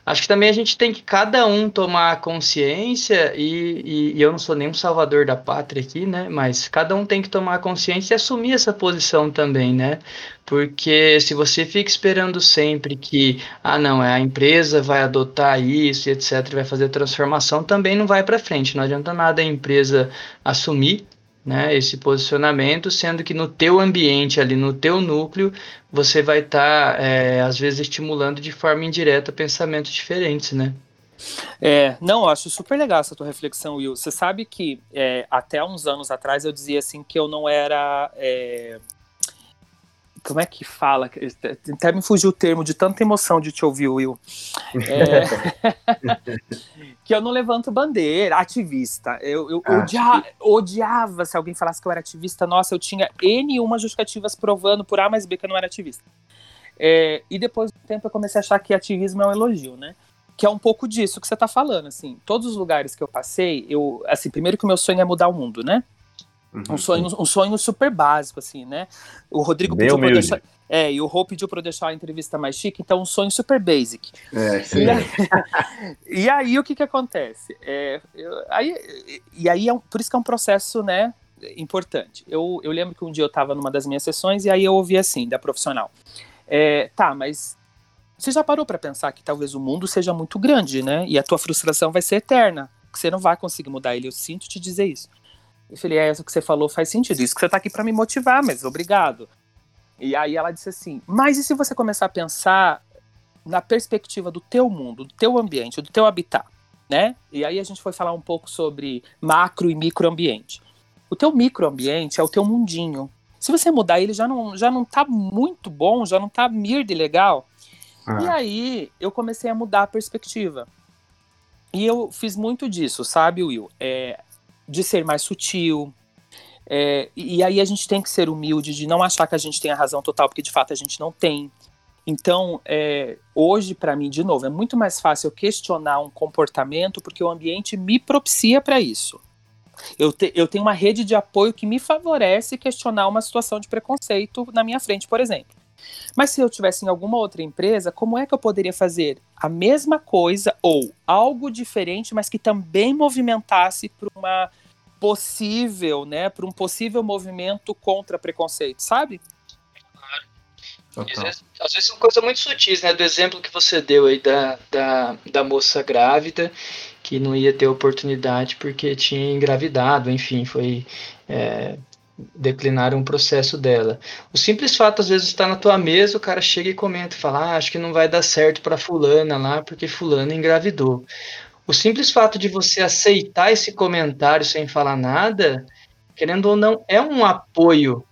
Acho que também a gente tem que cada um tomar consciência, e, e, e, eu não sou nenhum salvador da pátria aqui, né? Mas cada um tem que tomar consciência e assumir essa posição também, né? Porque se você fica esperando sempre que, ah, não, a empresa vai adotar isso e etc., vai fazer transformação, também não vai para frente. Não adianta nada a empresa assumir né, esse posicionamento, sendo que no teu ambiente ali, no teu núcleo, você vai estar, tá, é, às vezes, estimulando de forma indireta pensamentos diferentes, né? É, não, eu acho super legal essa tua reflexão, Will. Você sabe que é, até uns anos atrás eu dizia assim que eu não era é, como é que fala? Até me fugiu o termo de tanta emoção de te ouvir, Will. É... que eu não levanto bandeira, ativista. Eu, eu ah, odia... odiava se alguém falasse que eu era ativista. Nossa, eu tinha N uma justificativas provando por A mais B que eu não era ativista. É... E depois do tempo eu comecei a achar que ativismo é um elogio, né? Que é um pouco disso que você está falando, assim. Todos os lugares que eu passei, eu, assim, primeiro que o meu sonho é mudar o mundo, né? Uhum. Um, sonho, um sonho super básico, assim, né? O Rodrigo Bem pediu para deixar. É, e o Rô pediu para eu deixar a entrevista mais chique, então um sonho super basic. É, sim. E aí, e aí o que que acontece? É, eu, aí, e aí é um, por isso que é um processo, né, importante. Eu, eu lembro que um dia eu estava numa das minhas sessões e aí eu ouvi assim, da profissional. É, tá, mas você já parou para pensar que talvez o mundo seja muito grande, né? E a tua frustração vai ser eterna, que você não vai conseguir mudar ele. Eu sinto te dizer isso. Eu falei, é, isso que você falou faz sentido, isso que você tá aqui para me motivar, mas obrigado. E aí ela disse assim, mas e se você começar a pensar na perspectiva do teu mundo, do teu ambiente, do teu habitat, né? E aí a gente foi falar um pouco sobre macro e microambiente. O teu microambiente é o teu mundinho. Se você mudar ele já não, já não tá muito bom, já não tá mir de legal. Ah. E aí eu comecei a mudar a perspectiva. E eu fiz muito disso, sabe, Will? É, de ser mais sutil. É, e aí a gente tem que ser humilde, de não achar que a gente tem a razão total, porque de fato a gente não tem. Então, é, hoje, para mim, de novo, é muito mais fácil eu questionar um comportamento porque o ambiente me propicia para isso. Eu, te, eu tenho uma rede de apoio que me favorece questionar uma situação de preconceito na minha frente, por exemplo. Mas se eu tivesse em alguma outra empresa, como é que eu poderia fazer a mesma coisa ou algo diferente, mas que também movimentasse para uma possível, né, para um possível movimento contra preconceito, sabe? Às vezes, às vezes, são coisas muito sutis, né? Do exemplo que você deu aí da, da, da moça grávida que não ia ter oportunidade porque tinha engravidado, enfim, foi é, declinar um processo dela. O simples fato, às vezes, está na tua mesa, o cara chega e comenta fala: ah, acho que não vai dar certo para fulana lá porque fulana engravidou. O simples fato de você aceitar esse comentário sem falar nada, querendo ou não, é um apoio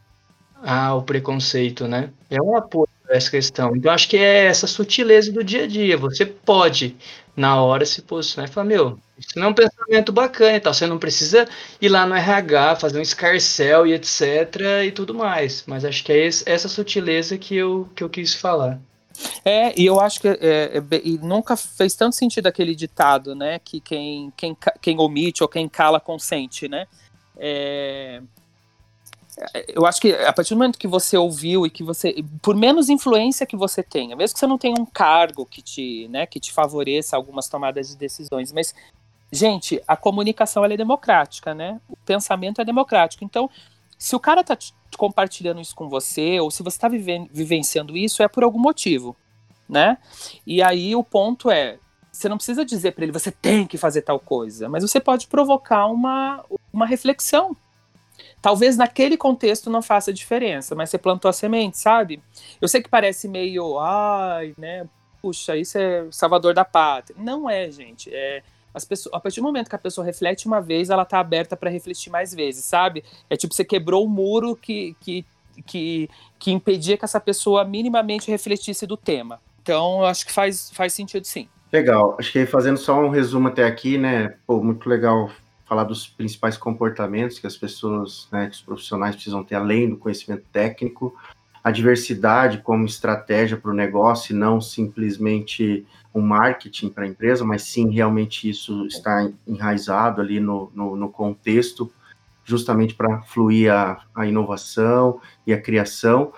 ao preconceito, né? É um apoio a essa questão. Então, acho que é essa sutileza do dia a dia. Você pode, na hora, se posicionar e falar: meu, isso não é um pensamento bacana e tal. Você não precisa ir lá no RH, fazer um escarcel e etc. e tudo mais. Mas acho que é essa sutileza que eu, que eu quis falar. É, e eu acho que é, é, e nunca fez tanto sentido aquele ditado, né? Que quem, quem, quem omite ou quem cala consente, né? É, eu acho que a partir do momento que você ouviu e que você, por menos influência que você tenha, mesmo que você não tenha um cargo que te, né, que te favoreça algumas tomadas de decisões, mas gente, a comunicação é democrática, né? O pensamento é democrático. Então, se o cara tá compartilhando isso com você, ou se você está vivenciando isso, é por algum motivo, né? E aí o ponto é, você não precisa dizer para ele, você tem que fazer tal coisa, mas você pode provocar uma, uma reflexão. Talvez naquele contexto não faça diferença, mas você plantou a semente, sabe? Eu sei que parece meio, ai, né? Puxa, isso é salvador da pátria. Não é, gente. É, pessoas, a partir do momento que a pessoa reflete uma vez, ela tá aberta para refletir mais vezes, sabe? É tipo, você quebrou o muro que, que, que, que impedia que essa pessoa minimamente refletisse do tema. Então, eu acho que faz, faz sentido sim. Legal. Acho que fazendo só um resumo até aqui, né? Pô, muito legal falar dos principais comportamentos que as pessoas, né, que os profissionais precisam ter além do conhecimento técnico, a diversidade como estratégia para o negócio e não simplesmente um marketing para a empresa, mas sim realmente isso está enraizado ali no, no, no contexto, justamente para fluir a, a inovação e a criação.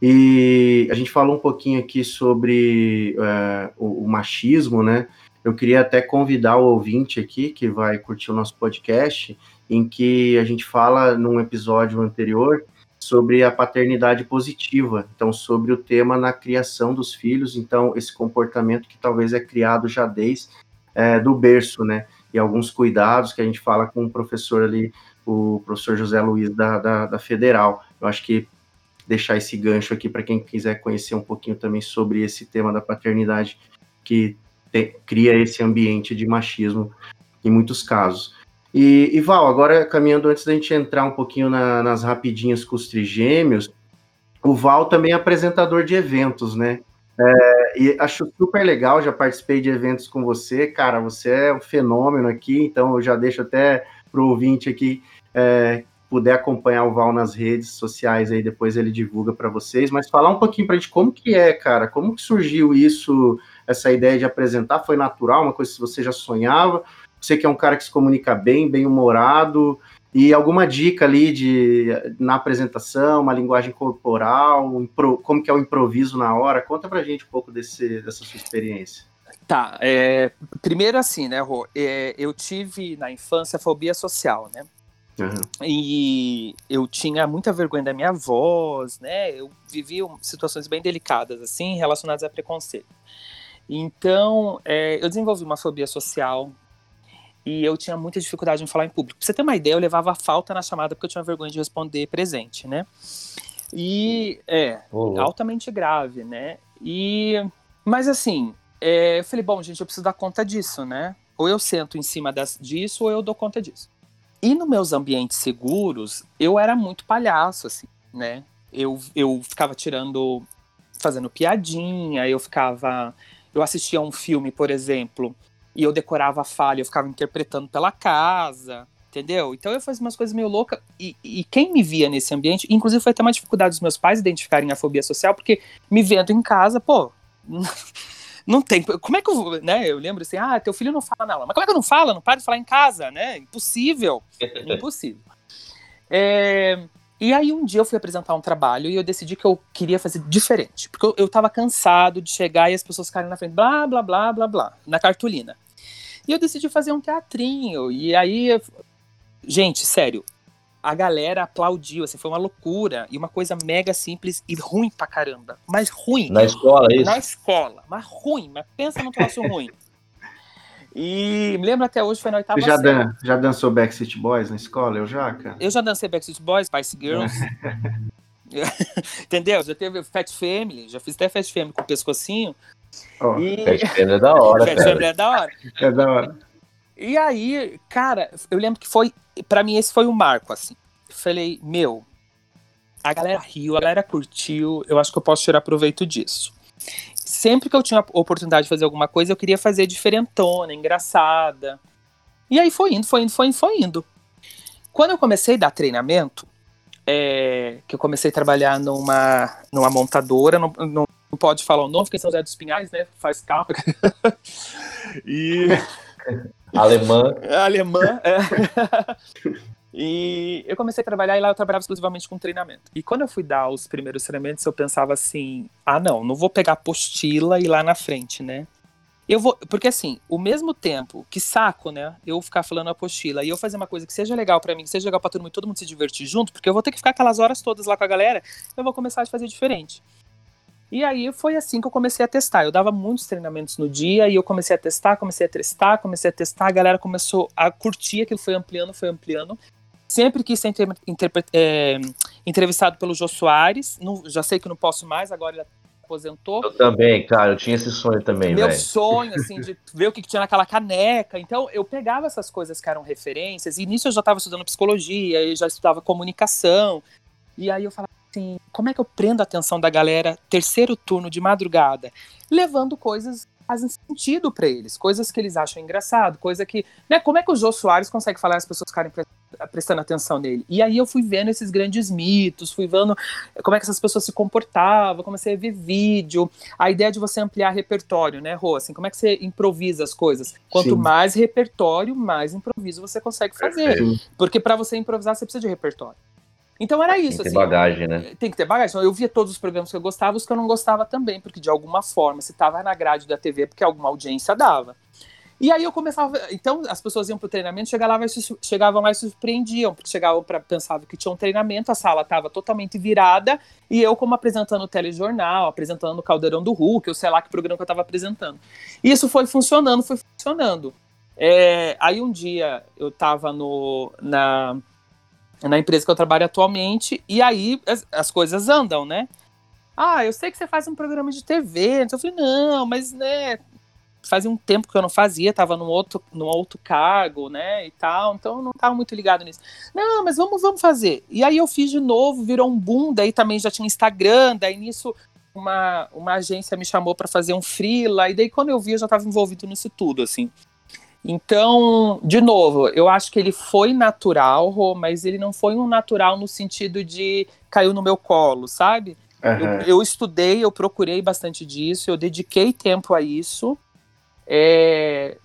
E a gente falou um pouquinho aqui sobre é, o, o, machismo, né? Eu queria até convidar o ouvinte aqui que vai curtir o nosso podcast, em que a gente fala num episódio anterior sobre a paternidade positiva, então sobre o tema na criação dos filhos, então esse comportamento que talvez é criado já desde é, do berço, né? E alguns cuidados que a gente fala com o professor ali, o professor José Luiz da, da, da Federal. Eu acho que deixar esse gancho aqui para quem quiser conhecer um pouquinho também sobre esse tema da paternidade que te, cria esse ambiente de machismo em muitos casos. E, e, Val, agora caminhando antes da gente entrar um pouquinho na, nas rapidinhas com os trigêmeos, o Val também é apresentador de eventos, né? É, e acho super legal, já participei de eventos com você, cara, você é um fenômeno aqui, então eu já deixo até para o ouvinte aqui é, puder acompanhar o Val nas redes sociais aí, depois ele divulga para vocês, mas falar um pouquinho para a gente como que é, cara, como que surgiu isso, essa ideia de apresentar, foi natural, uma coisa que você já sonhava, você que é um cara que se comunica bem, bem humorado, e alguma dica ali de na apresentação, uma linguagem corporal, um, como que é o improviso na hora? Conta pra gente um pouco desse, dessa sua experiência. Tá, é, primeiro assim, né, Rô, é, eu tive na infância fobia social, né? Uhum. E eu tinha muita vergonha da minha voz, né? Eu vivi situações bem delicadas, assim, relacionadas a preconceito. Então, é, eu desenvolvi uma fobia social e eu tinha muita dificuldade em falar em público. Pra você ter uma ideia, eu levava falta na chamada porque eu tinha vergonha de responder presente, né? E é altamente grave, né? E mas assim, é, eu falei, bom, gente, eu preciso dar conta disso, né? Ou eu sento em cima das, disso, ou eu dou conta disso. E nos meus ambientes seguros, eu era muito palhaço, assim, né? Eu, eu ficava tirando, fazendo piadinha, eu ficava. Eu assistia um filme, por exemplo, e eu decorava a falha, eu ficava interpretando pela casa, entendeu? Então eu fazia umas coisas meio loucas. E, e, quem me via nesse ambiente, inclusive foi até uma dificuldade dos meus pais identificarem a fobia social, porque me vendo em casa, pô. Não tem. Como é que eu. Né, eu lembro assim, ah, teu filho não fala na aula. Mas como é que não fala? Não para de falar em casa, né? Impossível. Impossível. É, e aí um dia eu fui apresentar um trabalho e eu decidi que eu queria fazer diferente. Porque eu, eu tava cansado de chegar e as pessoas ficarem na frente, blá, blá, blá, blá, blá, na cartolina. E eu decidi fazer um teatrinho. E aí, gente, sério, a galera aplaudiu, assim, foi uma loucura. E uma coisa mega simples e ruim pra caramba. Mas ruim. Na escola, é isso? Na escola. Mas ruim, mas pensa num troço ruim. E me lembro até hoje, foi na oitava já, dan já dançou Backstreet Boys na escola? Eu já, cara. Eu já dancei Backstreet Boys, Spice Girls. Entendeu? Já teve Fat Family, já fiz até Fat Family com o pescocinho. Oh, e... É da hora, é da hora. É da hora. E aí, cara, eu lembro que foi, para mim esse foi um marco, assim. falei, meu, a galera riu, a galera curtiu, eu acho que eu posso tirar proveito disso. Sempre que eu tinha a oportunidade de fazer alguma coisa, eu queria fazer diferentona, engraçada. E aí foi indo, foi indo, foi indo, foi indo. Quando eu comecei a dar treinamento, é, que eu comecei a trabalhar numa, numa montadora, não, não, não pode falar o nome, porque São José dos Pinhais, né? Faz carro. e Alemã. Alemã, é. E eu comecei a trabalhar e lá eu trabalhava exclusivamente com treinamento. E quando eu fui dar os primeiros treinamentos, eu pensava assim: ah, não, não vou pegar apostila e ir lá na frente, né? Eu vou, porque assim, o mesmo tempo, que saco, né? Eu ficar falando apostila e eu fazer uma coisa que seja legal para mim, que seja legal para todo mundo, todo mundo se divertir junto, porque eu vou ter que ficar aquelas horas todas lá com a galera, eu vou começar a fazer diferente. E aí foi assim que eu comecei a testar. Eu dava muitos treinamentos no dia e eu comecei a testar, comecei a testar, comecei a testar, a galera começou a curtir, aquilo foi ampliando, foi ampliando. Sempre quis ser é, entrevistado pelo Jô Soares. Não, já sei que não posso mais, agora ele aposentou. Eu também, cara, eu tinha esse sonho também, Meu véio. sonho, assim, de ver o que tinha naquela caneca. Então, eu pegava essas coisas que eram referências, e nisso eu já estava estudando psicologia, eu já estudava comunicação. E aí eu falava, assim, como é que eu prendo a atenção da galera terceiro turno de madrugada? Levando coisas que fazem sentido para eles, coisas que eles acham engraçado, coisa que, né, como é que o Jô Soares consegue falar e as pessoas ficarem prestando atenção nele? E aí eu fui vendo esses grandes mitos, fui vendo como é que essas pessoas se comportavam, comecei a ver vídeo, a ideia de você ampliar repertório, né, Rô, assim, como é que você improvisa as coisas? Quanto Sim. mais repertório, mais improviso você consegue fazer, porque para você improvisar você precisa de repertório. Então era isso. Tem que assim, ter bagagem, né? Tem que ter bagagem. Então, eu via todos os programas que eu gostava, os que eu não gostava também, porque de alguma forma, se estava na grade da TV, porque alguma audiência dava. E aí eu começava. Então as pessoas iam pro treinamento, chegavam lá, chegavam lá e surpreendiam, porque chegavam para pensavam que tinha um treinamento, a sala estava totalmente virada, e eu, como apresentando o telejornal, apresentando o Caldeirão do Hulk, eu sei lá que programa que eu estava apresentando. E isso foi funcionando, foi funcionando. É, aí um dia eu estava no, na, na empresa que eu trabalho atualmente, e aí as, as coisas andam, né? Ah, eu sei que você faz um programa de TV. Então eu falei, não, mas né, fazia um tempo que eu não fazia, estava num outro, num outro cargo, né, e tal, então eu não estava muito ligado nisso. Não, mas vamos, vamos fazer. E aí eu fiz de novo, virou um boom, daí também já tinha Instagram, daí nisso uma, uma agência me chamou para fazer um freela, e daí quando eu vi eu já estava envolvido nisso tudo, assim. Então, de novo, eu acho que ele foi natural, mas ele não foi um natural no sentido de caiu no meu colo, sabe? Uhum. Eu, eu, estudei, eu procurei bastante disso, eu dediquei tempo a isso, é,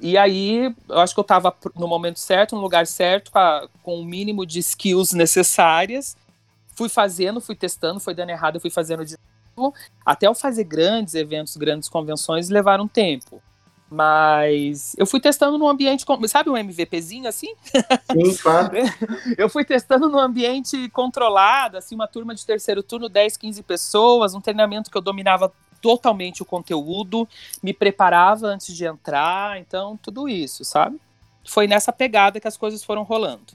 e aí, eu acho que eu estava no momento certo, no lugar certo, com, a, com o mínimo de skills necessárias. Fui fazendo, fui testando, foi dando errado, fui fazendo de novo. Até eu fazer grandes eventos, grandes convenções, levaram tempo. Mas eu fui testando num ambiente, sabe um MVPzinho assim? Sim, claro. eu fui testando num ambiente controlado, assim, uma turma de terceiro turno, 10, 15 pessoas, um treinamento que eu dominava totalmente o conteúdo, me preparava antes de entrar, então tudo isso, sabe? Foi nessa pegada que as coisas foram rolando.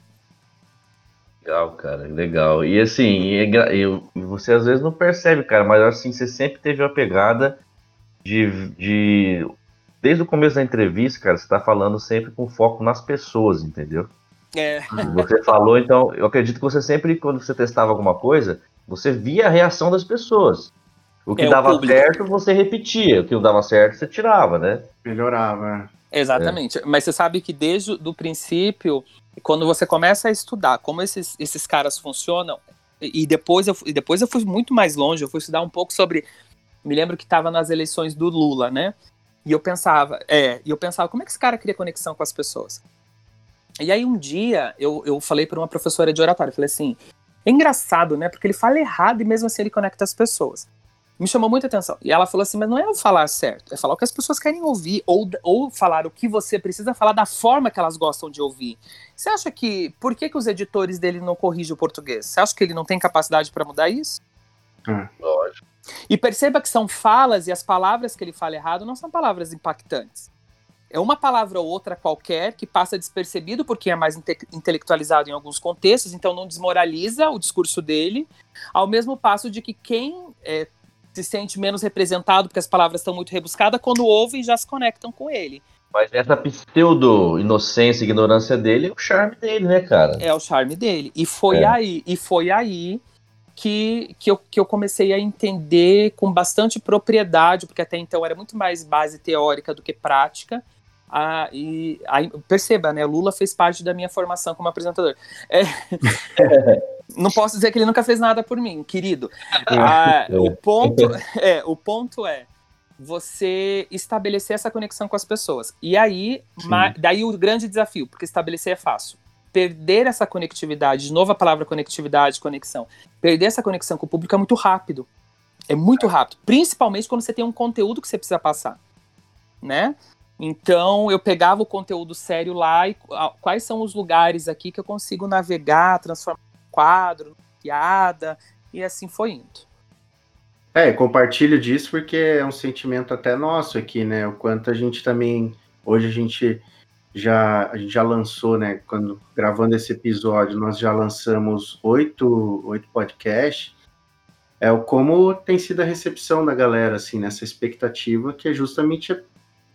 Legal, cara, legal. E assim, e, e você às vezes não percebe, cara, mas assim, você sempre teve uma pegada de, de. Desde o começo da entrevista, cara, você tá falando sempre com foco nas pessoas, entendeu? É. Você falou, então, eu acredito que você sempre, quando você testava alguma coisa, você via a reação das pessoas. O que é, dava o certo, você repetia. O que não dava certo, você tirava, né? Melhorava. Exatamente. É. Mas você sabe que desde o princípio, quando você começa a estudar como esses, esses caras funcionam, e depois, eu, e depois eu fui muito mais longe, eu fui estudar um pouco sobre. Me lembro que estava nas eleições do Lula, né? E eu pensava, é, e eu pensava, como é que esse cara cria conexão com as pessoas? E aí um dia eu, eu falei para uma professora de oratório, falei assim, é engraçado, né? Porque ele fala errado e mesmo assim ele conecta as pessoas me chamou muita atenção. E ela falou assim: mas não é o falar certo, é falar o que as pessoas querem ouvir, ou, ou falar o que você precisa falar da forma que elas gostam de ouvir. Você acha que. Por que, que os editores dele não corrigem o português? Você acha que ele não tem capacidade para mudar isso? Hum. Lógico. E perceba que são falas e as palavras que ele fala errado não são palavras impactantes. É uma palavra ou outra qualquer que passa despercebido porque é mais inte intelectualizado em alguns contextos, então não desmoraliza o discurso dele, ao mesmo passo de que quem é, se sente menos representado porque as palavras estão muito rebuscadas, quando ouvem já se conectam com ele. Mas essa pseudo-inocência e ignorância dele é o charme dele, né, cara? É o charme dele. E foi é. aí, e foi aí que, que, eu, que eu comecei a entender com bastante propriedade, porque até então era muito mais base teórica do que prática. Ah, e aí, perceba, né? Lula fez parte da minha formação como apresentador. É, não posso dizer que ele nunca fez nada por mim, querido. Ah, o, ponto, é, o ponto é você estabelecer essa conexão com as pessoas. E aí, daí o grande desafio, porque estabelecer é fácil. Perder essa conectividade, de novo a palavra conectividade, conexão. Perder essa conexão com o público é muito rápido. É muito rápido. Principalmente quando você tem um conteúdo que você precisa passar. Né? Então eu pegava o conteúdo sério lá e quais são os lugares aqui que eu consigo navegar, transformar quadro, piada, e assim foi indo. É, compartilho disso porque é um sentimento até nosso aqui, né? O quanto a gente também. Hoje a gente já, a gente já lançou, né? Quando gravando esse episódio, nós já lançamos oito, oito podcasts. É o como tem sido a recepção da galera, assim, nessa expectativa, que é justamente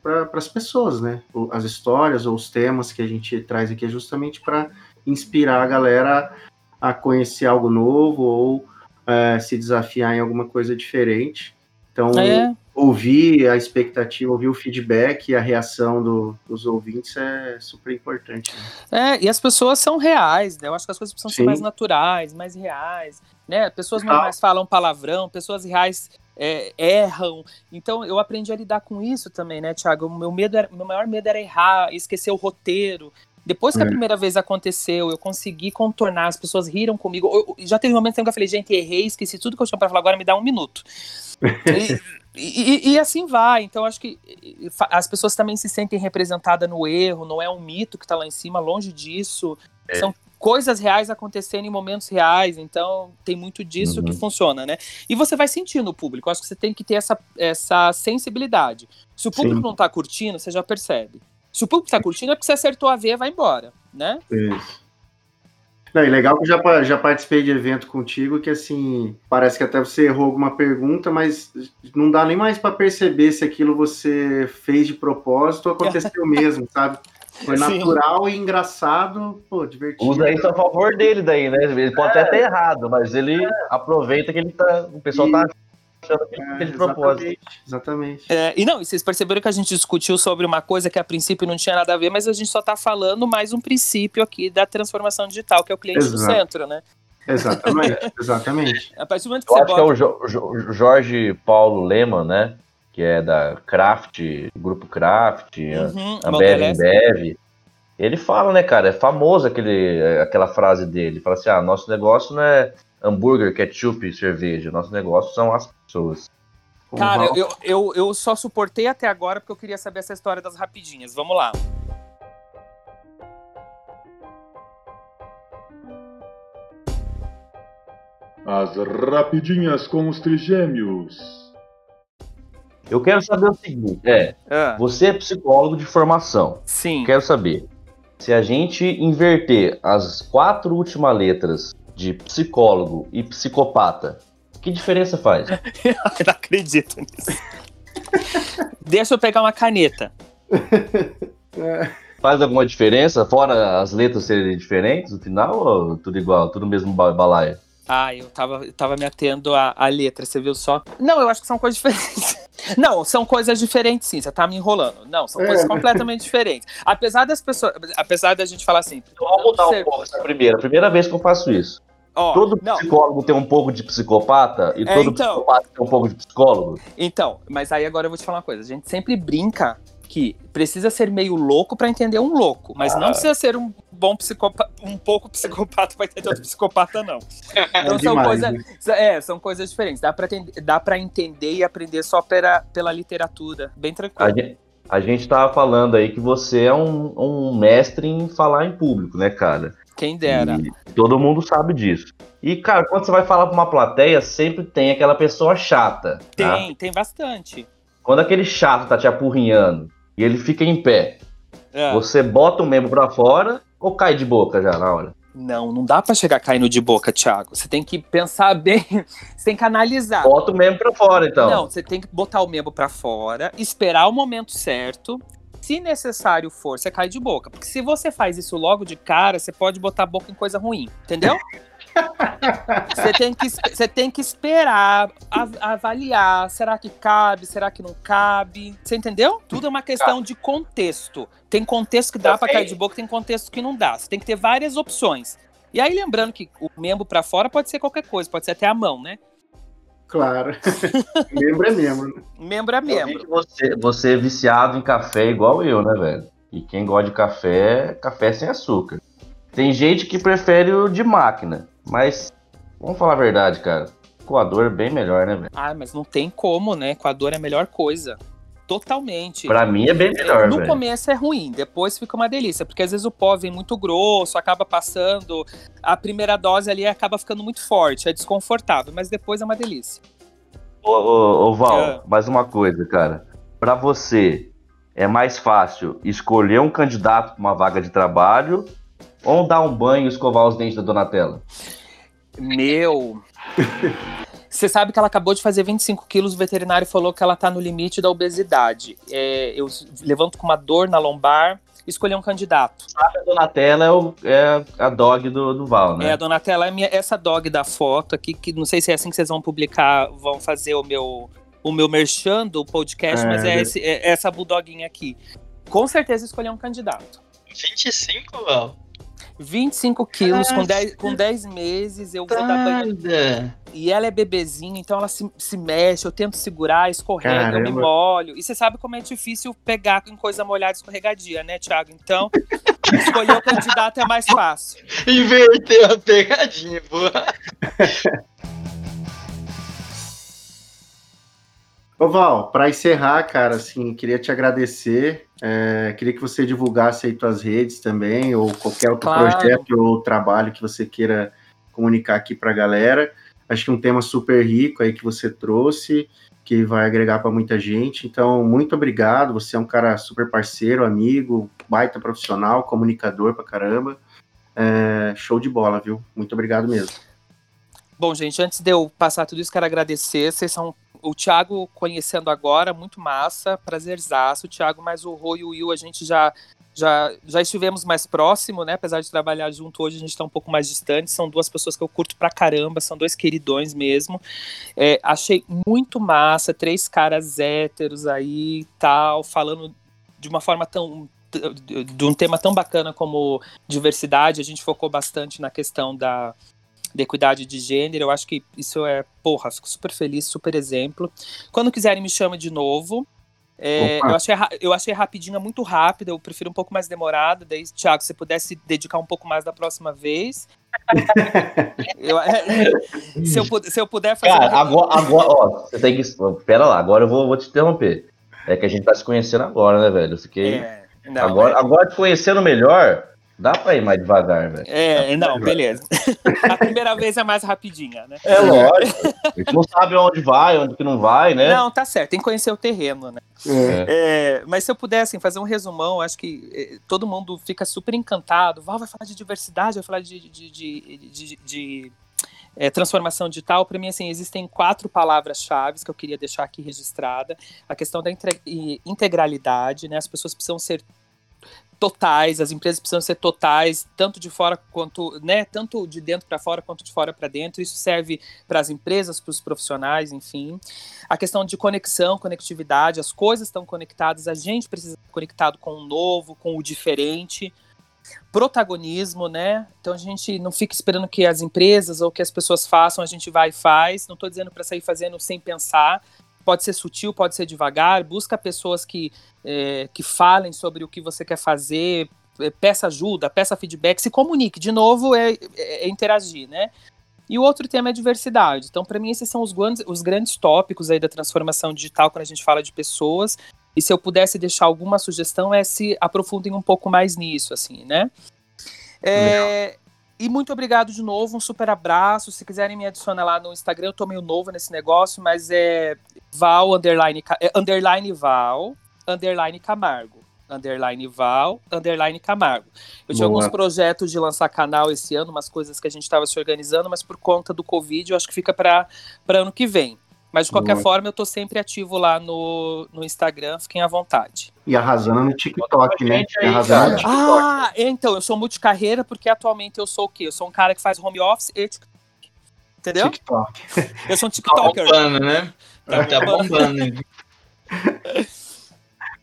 para as pessoas, né? As histórias ou os temas que a gente traz aqui é justamente para inspirar a galera a conhecer algo novo ou é, se desafiar em alguma coisa diferente. Então, é. Ouvir a expectativa, ouvir o feedback e a reação do, dos ouvintes é super importante. Né? É, e as pessoas são reais, né? Eu acho que as coisas precisam Sim. ser mais naturais, mais reais, né? Pessoas normais falam palavrão, pessoas reais é, erram. Então eu aprendi a lidar com isso também, né, Thiago? O meu medo era, meu maior medo era errar, esquecer o roteiro. Depois que a É. primeira vez aconteceu, eu consegui contornar, as pessoas riram comigo. Eu- já teve um momento que eu falei, gente, errei, esqueci tudo que eu tinha pra falar, agora me dá um minuto. E, e- e assim vai. Então, acho que as pessoas também se sentem representadas no erro, não é um mito que tá lá em cima, longe disso. É. São coisas reais acontecendo em momentos reais, então tem muito disso Uhum. que funciona, né? E você vai sentir no público. Acho que você tem que ter essa, essa sensibilidade. Se o público Sim. não tá curtindo, você já percebe. Se o público tá curtindo, é porque você acertou a ver, vai embora, né? Isso. Não, e legal que eu já, já participei de evento contigo que assim, parece que até você errou alguma pergunta, mas não dá nem mais para perceber se aquilo você fez de propósito ou aconteceu mesmo, sabe? Foi Sim. natural e engraçado, pô, divertido. Usa isso a favor dele daí, né? Ele pode até ter errado, mas ele aproveita que ele tá. O pessoal tá achando que ele É, fez de propósito. exatamente, exatamente. É, e não, e vocês perceberam que a gente discutiu sobre uma coisa que a princípio não tinha nada a ver, mas a gente só tá falando mais um princípio aqui da transformação digital, que é o cliente no Exato. centro, né? Exatamente, exatamente. A partir do momento que Eu você acho que é bota. o Jo- Jo- Jorge Paulo Lehmann, né? Que é da Craft, Grupo Craft, Uhum, a Mondelez. Bev Bev. Ele fala, né, cara? É famoso aquele, aquela frase dele. Ele fala assim: ah, nosso negócio não é hambúrguer, ketchup e cerveja. Nosso negócio são as pessoas. Cara, eu, eu, eu só suportei até agora porque eu queria saber essa história das rapidinhas. Vamos lá. As rapidinhas com os trigêmeos. Eu quero saber o seguinte: é, Ah, você é psicólogo de formação. sim. Quero saber. Se a gente inverter as quatro últimas letras de psicólogo e psicopata, que diferença faz? Eu não acredito nisso. Deixa eu pegar uma caneta. Faz alguma diferença, fora as letras serem diferentes no final, ou tudo igual, tudo mesmo ba- balaia? Ah, eu tava, eu tava me atendo à, à letra, você viu só? Não, eu acho que são coisas diferentes. Não, são coisas diferentes sim, você tá me enrolando. Não, são É. coisas completamente diferentes. Apesar das pessoas, apesar da gente falar assim, vamos mudar Ser- um pouco essa primeira. Primeira vez que eu faço isso. Ó, todo não, psicólogo tem um pouco de psicopata e É, todo então. psicopata tem um pouco de psicólogo. Então, mas aí agora eu vou te falar uma coisa. A gente sempre brinca que precisa ser meio louco pra entender um louco, mas não Ah. precisa ser um bom psicopata, um pouco psicopata pra entender outro psicopata, não. Então É são coisas, né? é, são coisas diferentes. Dá pra, entender, dá pra entender e aprender só pela, pela literatura, bem A tranquilo. gente, a gente tava falando aí que você é um, um mestre em falar em público, né, cara? Quem dera. E todo mundo sabe disso. E, cara, quando você vai falar pra uma plateia, sempre tem aquela pessoa chata. tá? Tem, tem bastante. Quando aquele chato tá te apurrinhando e ele fica em pé, É. você bota o membro pra fora ou cai de boca já na hora? Não, não dá pra chegar caindo de boca, Thiago. Você tem que pensar bem, você tem que analisar. Bota o membro pra fora, então. Não, você tem que botar o membro pra fora, esperar o momento certo. Se necessário for, você cai de boca. Porque se você faz isso logo de cara, você pode botar a boca em coisa ruim, entendeu? Você tem que, você tem que esperar, av- avaliar. Será que cabe? Será que não cabe? Você entendeu? Tudo é uma questão de contexto. Tem contexto que dá pra cair de boca, tem contexto que não dá. Você tem que ter várias opções. E aí, lembrando que o membro pra fora pode ser qualquer coisa, pode ser até a mão, né? Claro. membro é membro. né? Membro é vi membro. você, você é viciado em café igual eu, né, velho? E quem gosta de café, café sem açúcar. Tem gente que prefere o de máquina, mas vamos falar a verdade, cara. Coador é bem melhor, né, velho? Ah, mas não tem como, né? Coador é a melhor coisa. Totalmente. Pra mim é bem melhor, no velho. começo é ruim, depois fica uma delícia, porque às vezes o pó vem muito grosso, acaba passando, a primeira dose ali acaba ficando muito forte, é desconfortável, mas depois é uma delícia. Ô, ô, ô, Val, É. mais uma coisa, cara. Pra você, é mais fácil escolher um candidato pra uma vaga de trabalho ou dar um banho e escovar os dentes da Donatella? Meu. Você sabe que ela acabou de fazer 25 quilos, o veterinário falou que ela tá no limite da obesidade. É, eu levanto com uma dor na lombar, escolher um candidato. A Donatella é, o- é a dog do, do Val, né? É, a Donatella é minha, essa dog da foto aqui, que não sei se é assim que vocês vão publicar, vão fazer o meu, o meu merchan do podcast, É, mas é, esse- é essa bulldoguinha aqui. Com certeza escolher um candidato. 25, Val? 25 quilos, com 10, com 10 meses, eu vou dar banho. E ela é bebezinha, então ela se, se mexe, eu tento segurar, escorrega, eu me molho. E você sabe como é difícil pegar em coisa molhada escorregadia, né, Thiago? Então, escolher o candidato é mais fácil. Inverteu a pegadinha, boa. Ô Val, para encerrar, cara, assim, queria te agradecer. é, queria que você divulgasse aí tuas redes também, ou qualquer outro Claro. projeto ou trabalho que você queira comunicar aqui para a galera. Acho que um tema super rico aí que você trouxe, que vai agregar para muita gente. Então, muito obrigado. Você é um cara super parceiro, amigo, baita profissional, comunicador pra caramba. É, show de bola, viu? Muito obrigado mesmo. Bom, gente, antes de eu passar tudo isso, quero agradecer. Vocês são o Thiago conhecendo agora, muito massa, prazerzaço. Thiago mais o Rô e o Will, a gente já, já, já estivemos mais próximo, né? Apesar de trabalhar junto hoje, a gente está um pouco mais distante. São duas pessoas que eu curto pra caramba, são dois queridões mesmo. É, achei muito massa, três caras héteros aí tal, falando de uma forma tão. de um tema tão bacana como diversidade. A gente focou bastante na questão da da equidade de gênero. Eu acho que isso é, porra, fico super feliz, super exemplo. Quando quiserem, me chama de novo. É, eu, achei, eu achei rapidinha, muito rápida, eu prefiro um pouco mais demorada. Daí, Thiago, se você pudesse dedicar um pouco mais da próxima vez. Eu- se, eu, puder- se eu puder fazer. Cara, um- agora, agora, ó, você tem que. Pera lá, agora eu vou, vou te interromper. É que a gente tá se conhecendo agora, né, velho? Eu fiquei. É, não, agora, é- agora te conhecendo melhor, dá pra ir mais devagar, velho. É, não, beleza. A primeira vez é mais rapidinha, né? É lógico. A gente não sabe onde vai, onde que não vai, né? Não, tá certo, tem que conhecer o terreno, né? É. É, mas se eu pudesse assim, fazer um resumão, acho que eh, todo mundo fica super encantado. Val vai falar de diversidade, vai falar de, de, de, de- de, eh, transformação digital. Para mim, assim, existem quatro palavras-chave que eu queria deixar aqui registrada. A questão da integralidade, né? As pessoas precisam ser totais, as empresas precisam ser totais, tanto de fora quanto, né, tanto de dentro para fora quanto de fora para dentro. Isso serve para as empresas, para os profissionais, enfim. A questão de conexão, conectividade, as coisas estão conectadas, a gente precisa estar conectado com o novo, com o diferente. Protagonismo, né? Então a gente não fica esperando que as empresas ou que as pessoas façam, a gente vai e faz. Não estou dizendo para sair fazendo sem pensar. Pode ser sutil, pode ser devagar. Busca pessoas que, eh, que falem sobre o que você quer fazer, eh, peça ajuda, peça feedback, se comunique. De novo, é, é- é interagir, né? E o outro tema é diversidade. Então, para mim, esses são os grandes, os grandes tópicos aí da transformação digital quando a gente fala de pessoas. E se eu pudesse deixar alguma sugestão, é se aprofundem um pouco mais nisso, assim, né? É, e muito obrigado de novo, um super abraço. Se quiserem me adicionar lá no Instagram, eu tô meio novo nesse negócio, mas é Val, underline, é, underline Val, underline Camargo. Underline Val, underline Camargo. Eu tinha Boa. alguns projetos de lançar canal esse ano, umas coisas que a gente estava se organizando, mas por conta do Covid, eu acho que fica para ano que vem. Mas de qualquer Boa. forma, eu tô sempre ativo lá no, no Instagram, fiquem à vontade. E arrasando no TikTok, né? gente aí, Arrasando no. TikTok. Ah, então, eu sou multicarreira porque atualmente eu sou o quê? Eu sou um cara que faz home office e TikTok. Entendeu? TikTok. Eu sou um Tá TikToker. bombando, né? Tá Tá bombando. bombando.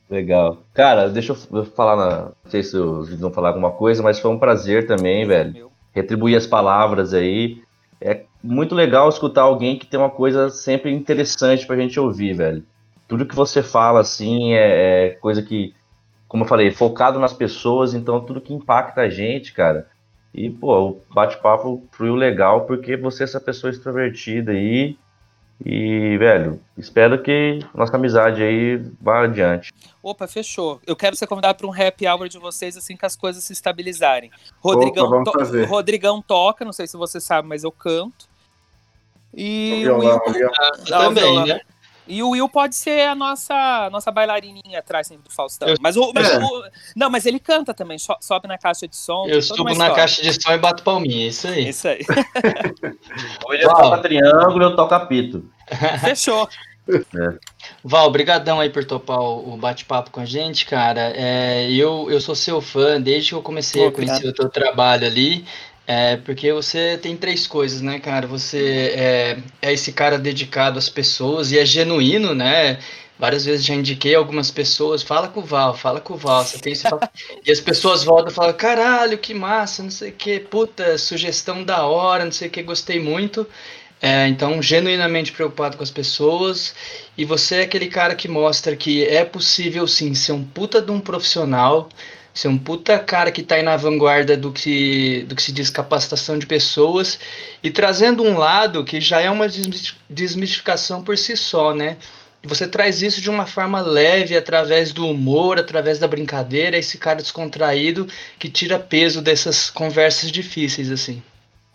Legal. Cara, deixa eu falar, na... não sei se os vídeos vão falar alguma coisa, mas foi um prazer também, velho. Meu. Retribuir as palavras aí. É muito legal escutar alguém que tem uma coisa sempre interessante pra gente ouvir, velho. Tudo que você fala, assim, é, é coisa que, como eu falei, focado nas pessoas, então tudo que impacta a gente, cara. E, pô, o bate-papo fluiu legal porque você é essa pessoa extrovertida aí. E, velho, espero que nossa amizade aí vá adiante. Opa, fechou. Eu quero ser convidado para um happy hour de vocês assim que as coisas se estabilizarem. Rodrigão, vamos to- fazer. Rodrigão toca, não sei se você sabe, mas eu canto. E o Violão, Will, violão. Ah, também, violão. né? E o Will pode ser a nossa, nossa bailarininha atrás sempre do Faustão. Eu- Mas, o, mas É. o- não, mas ele canta também, so- sobe na caixa de som. Eu subo na caixa de som e bato palminha, é isso aí. Isso aí. Ele toca triângulo, eu toco apito. Fechou. Val, brigadão aí por topar o o bate-papo com a gente, cara. É, eu, eu sou seu fã desde que eu comecei Pô, a conhecer obrigado. o teu trabalho ali. É, porque você tem três coisas, né, cara? Você é, é esse cara dedicado às pessoas e é genuíno, né? Várias vezes já indiquei algumas pessoas, fala com o Val, fala com o Val, você tem fala... E as pessoas voltam e falam, caralho, que massa, não sei o que, puta, sugestão da hora, não sei o que, gostei muito. É, então, genuinamente preocupado com as pessoas. E você é aquele cara que mostra que é possível sim ser um puta de um profissional, ser um puta cara que está aí na vanguarda do que, do que se diz capacitação de pessoas e trazendo um lado que já é uma desmistificação por si só, né? Você traz isso de uma forma leve, através do humor, através da brincadeira, esse cara descontraído que tira peso dessas conversas difíceis, assim.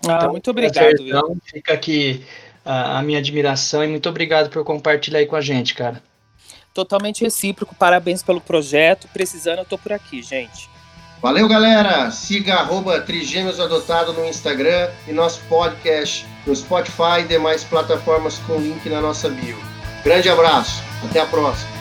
Ah, então, muito obrigado. Então, fica aqui a, a minha admiração e muito obrigado por compartilhar aí com a gente, cara. Totalmente recíproco, parabéns pelo projeto. Precisando, eu tô por aqui, gente. Valeu, galera! Siga arroba Trigêmeos Adotado no Instagram e nosso podcast no Spotify e demais plataformas com link na nossa bio. Grande abraço, até a próxima!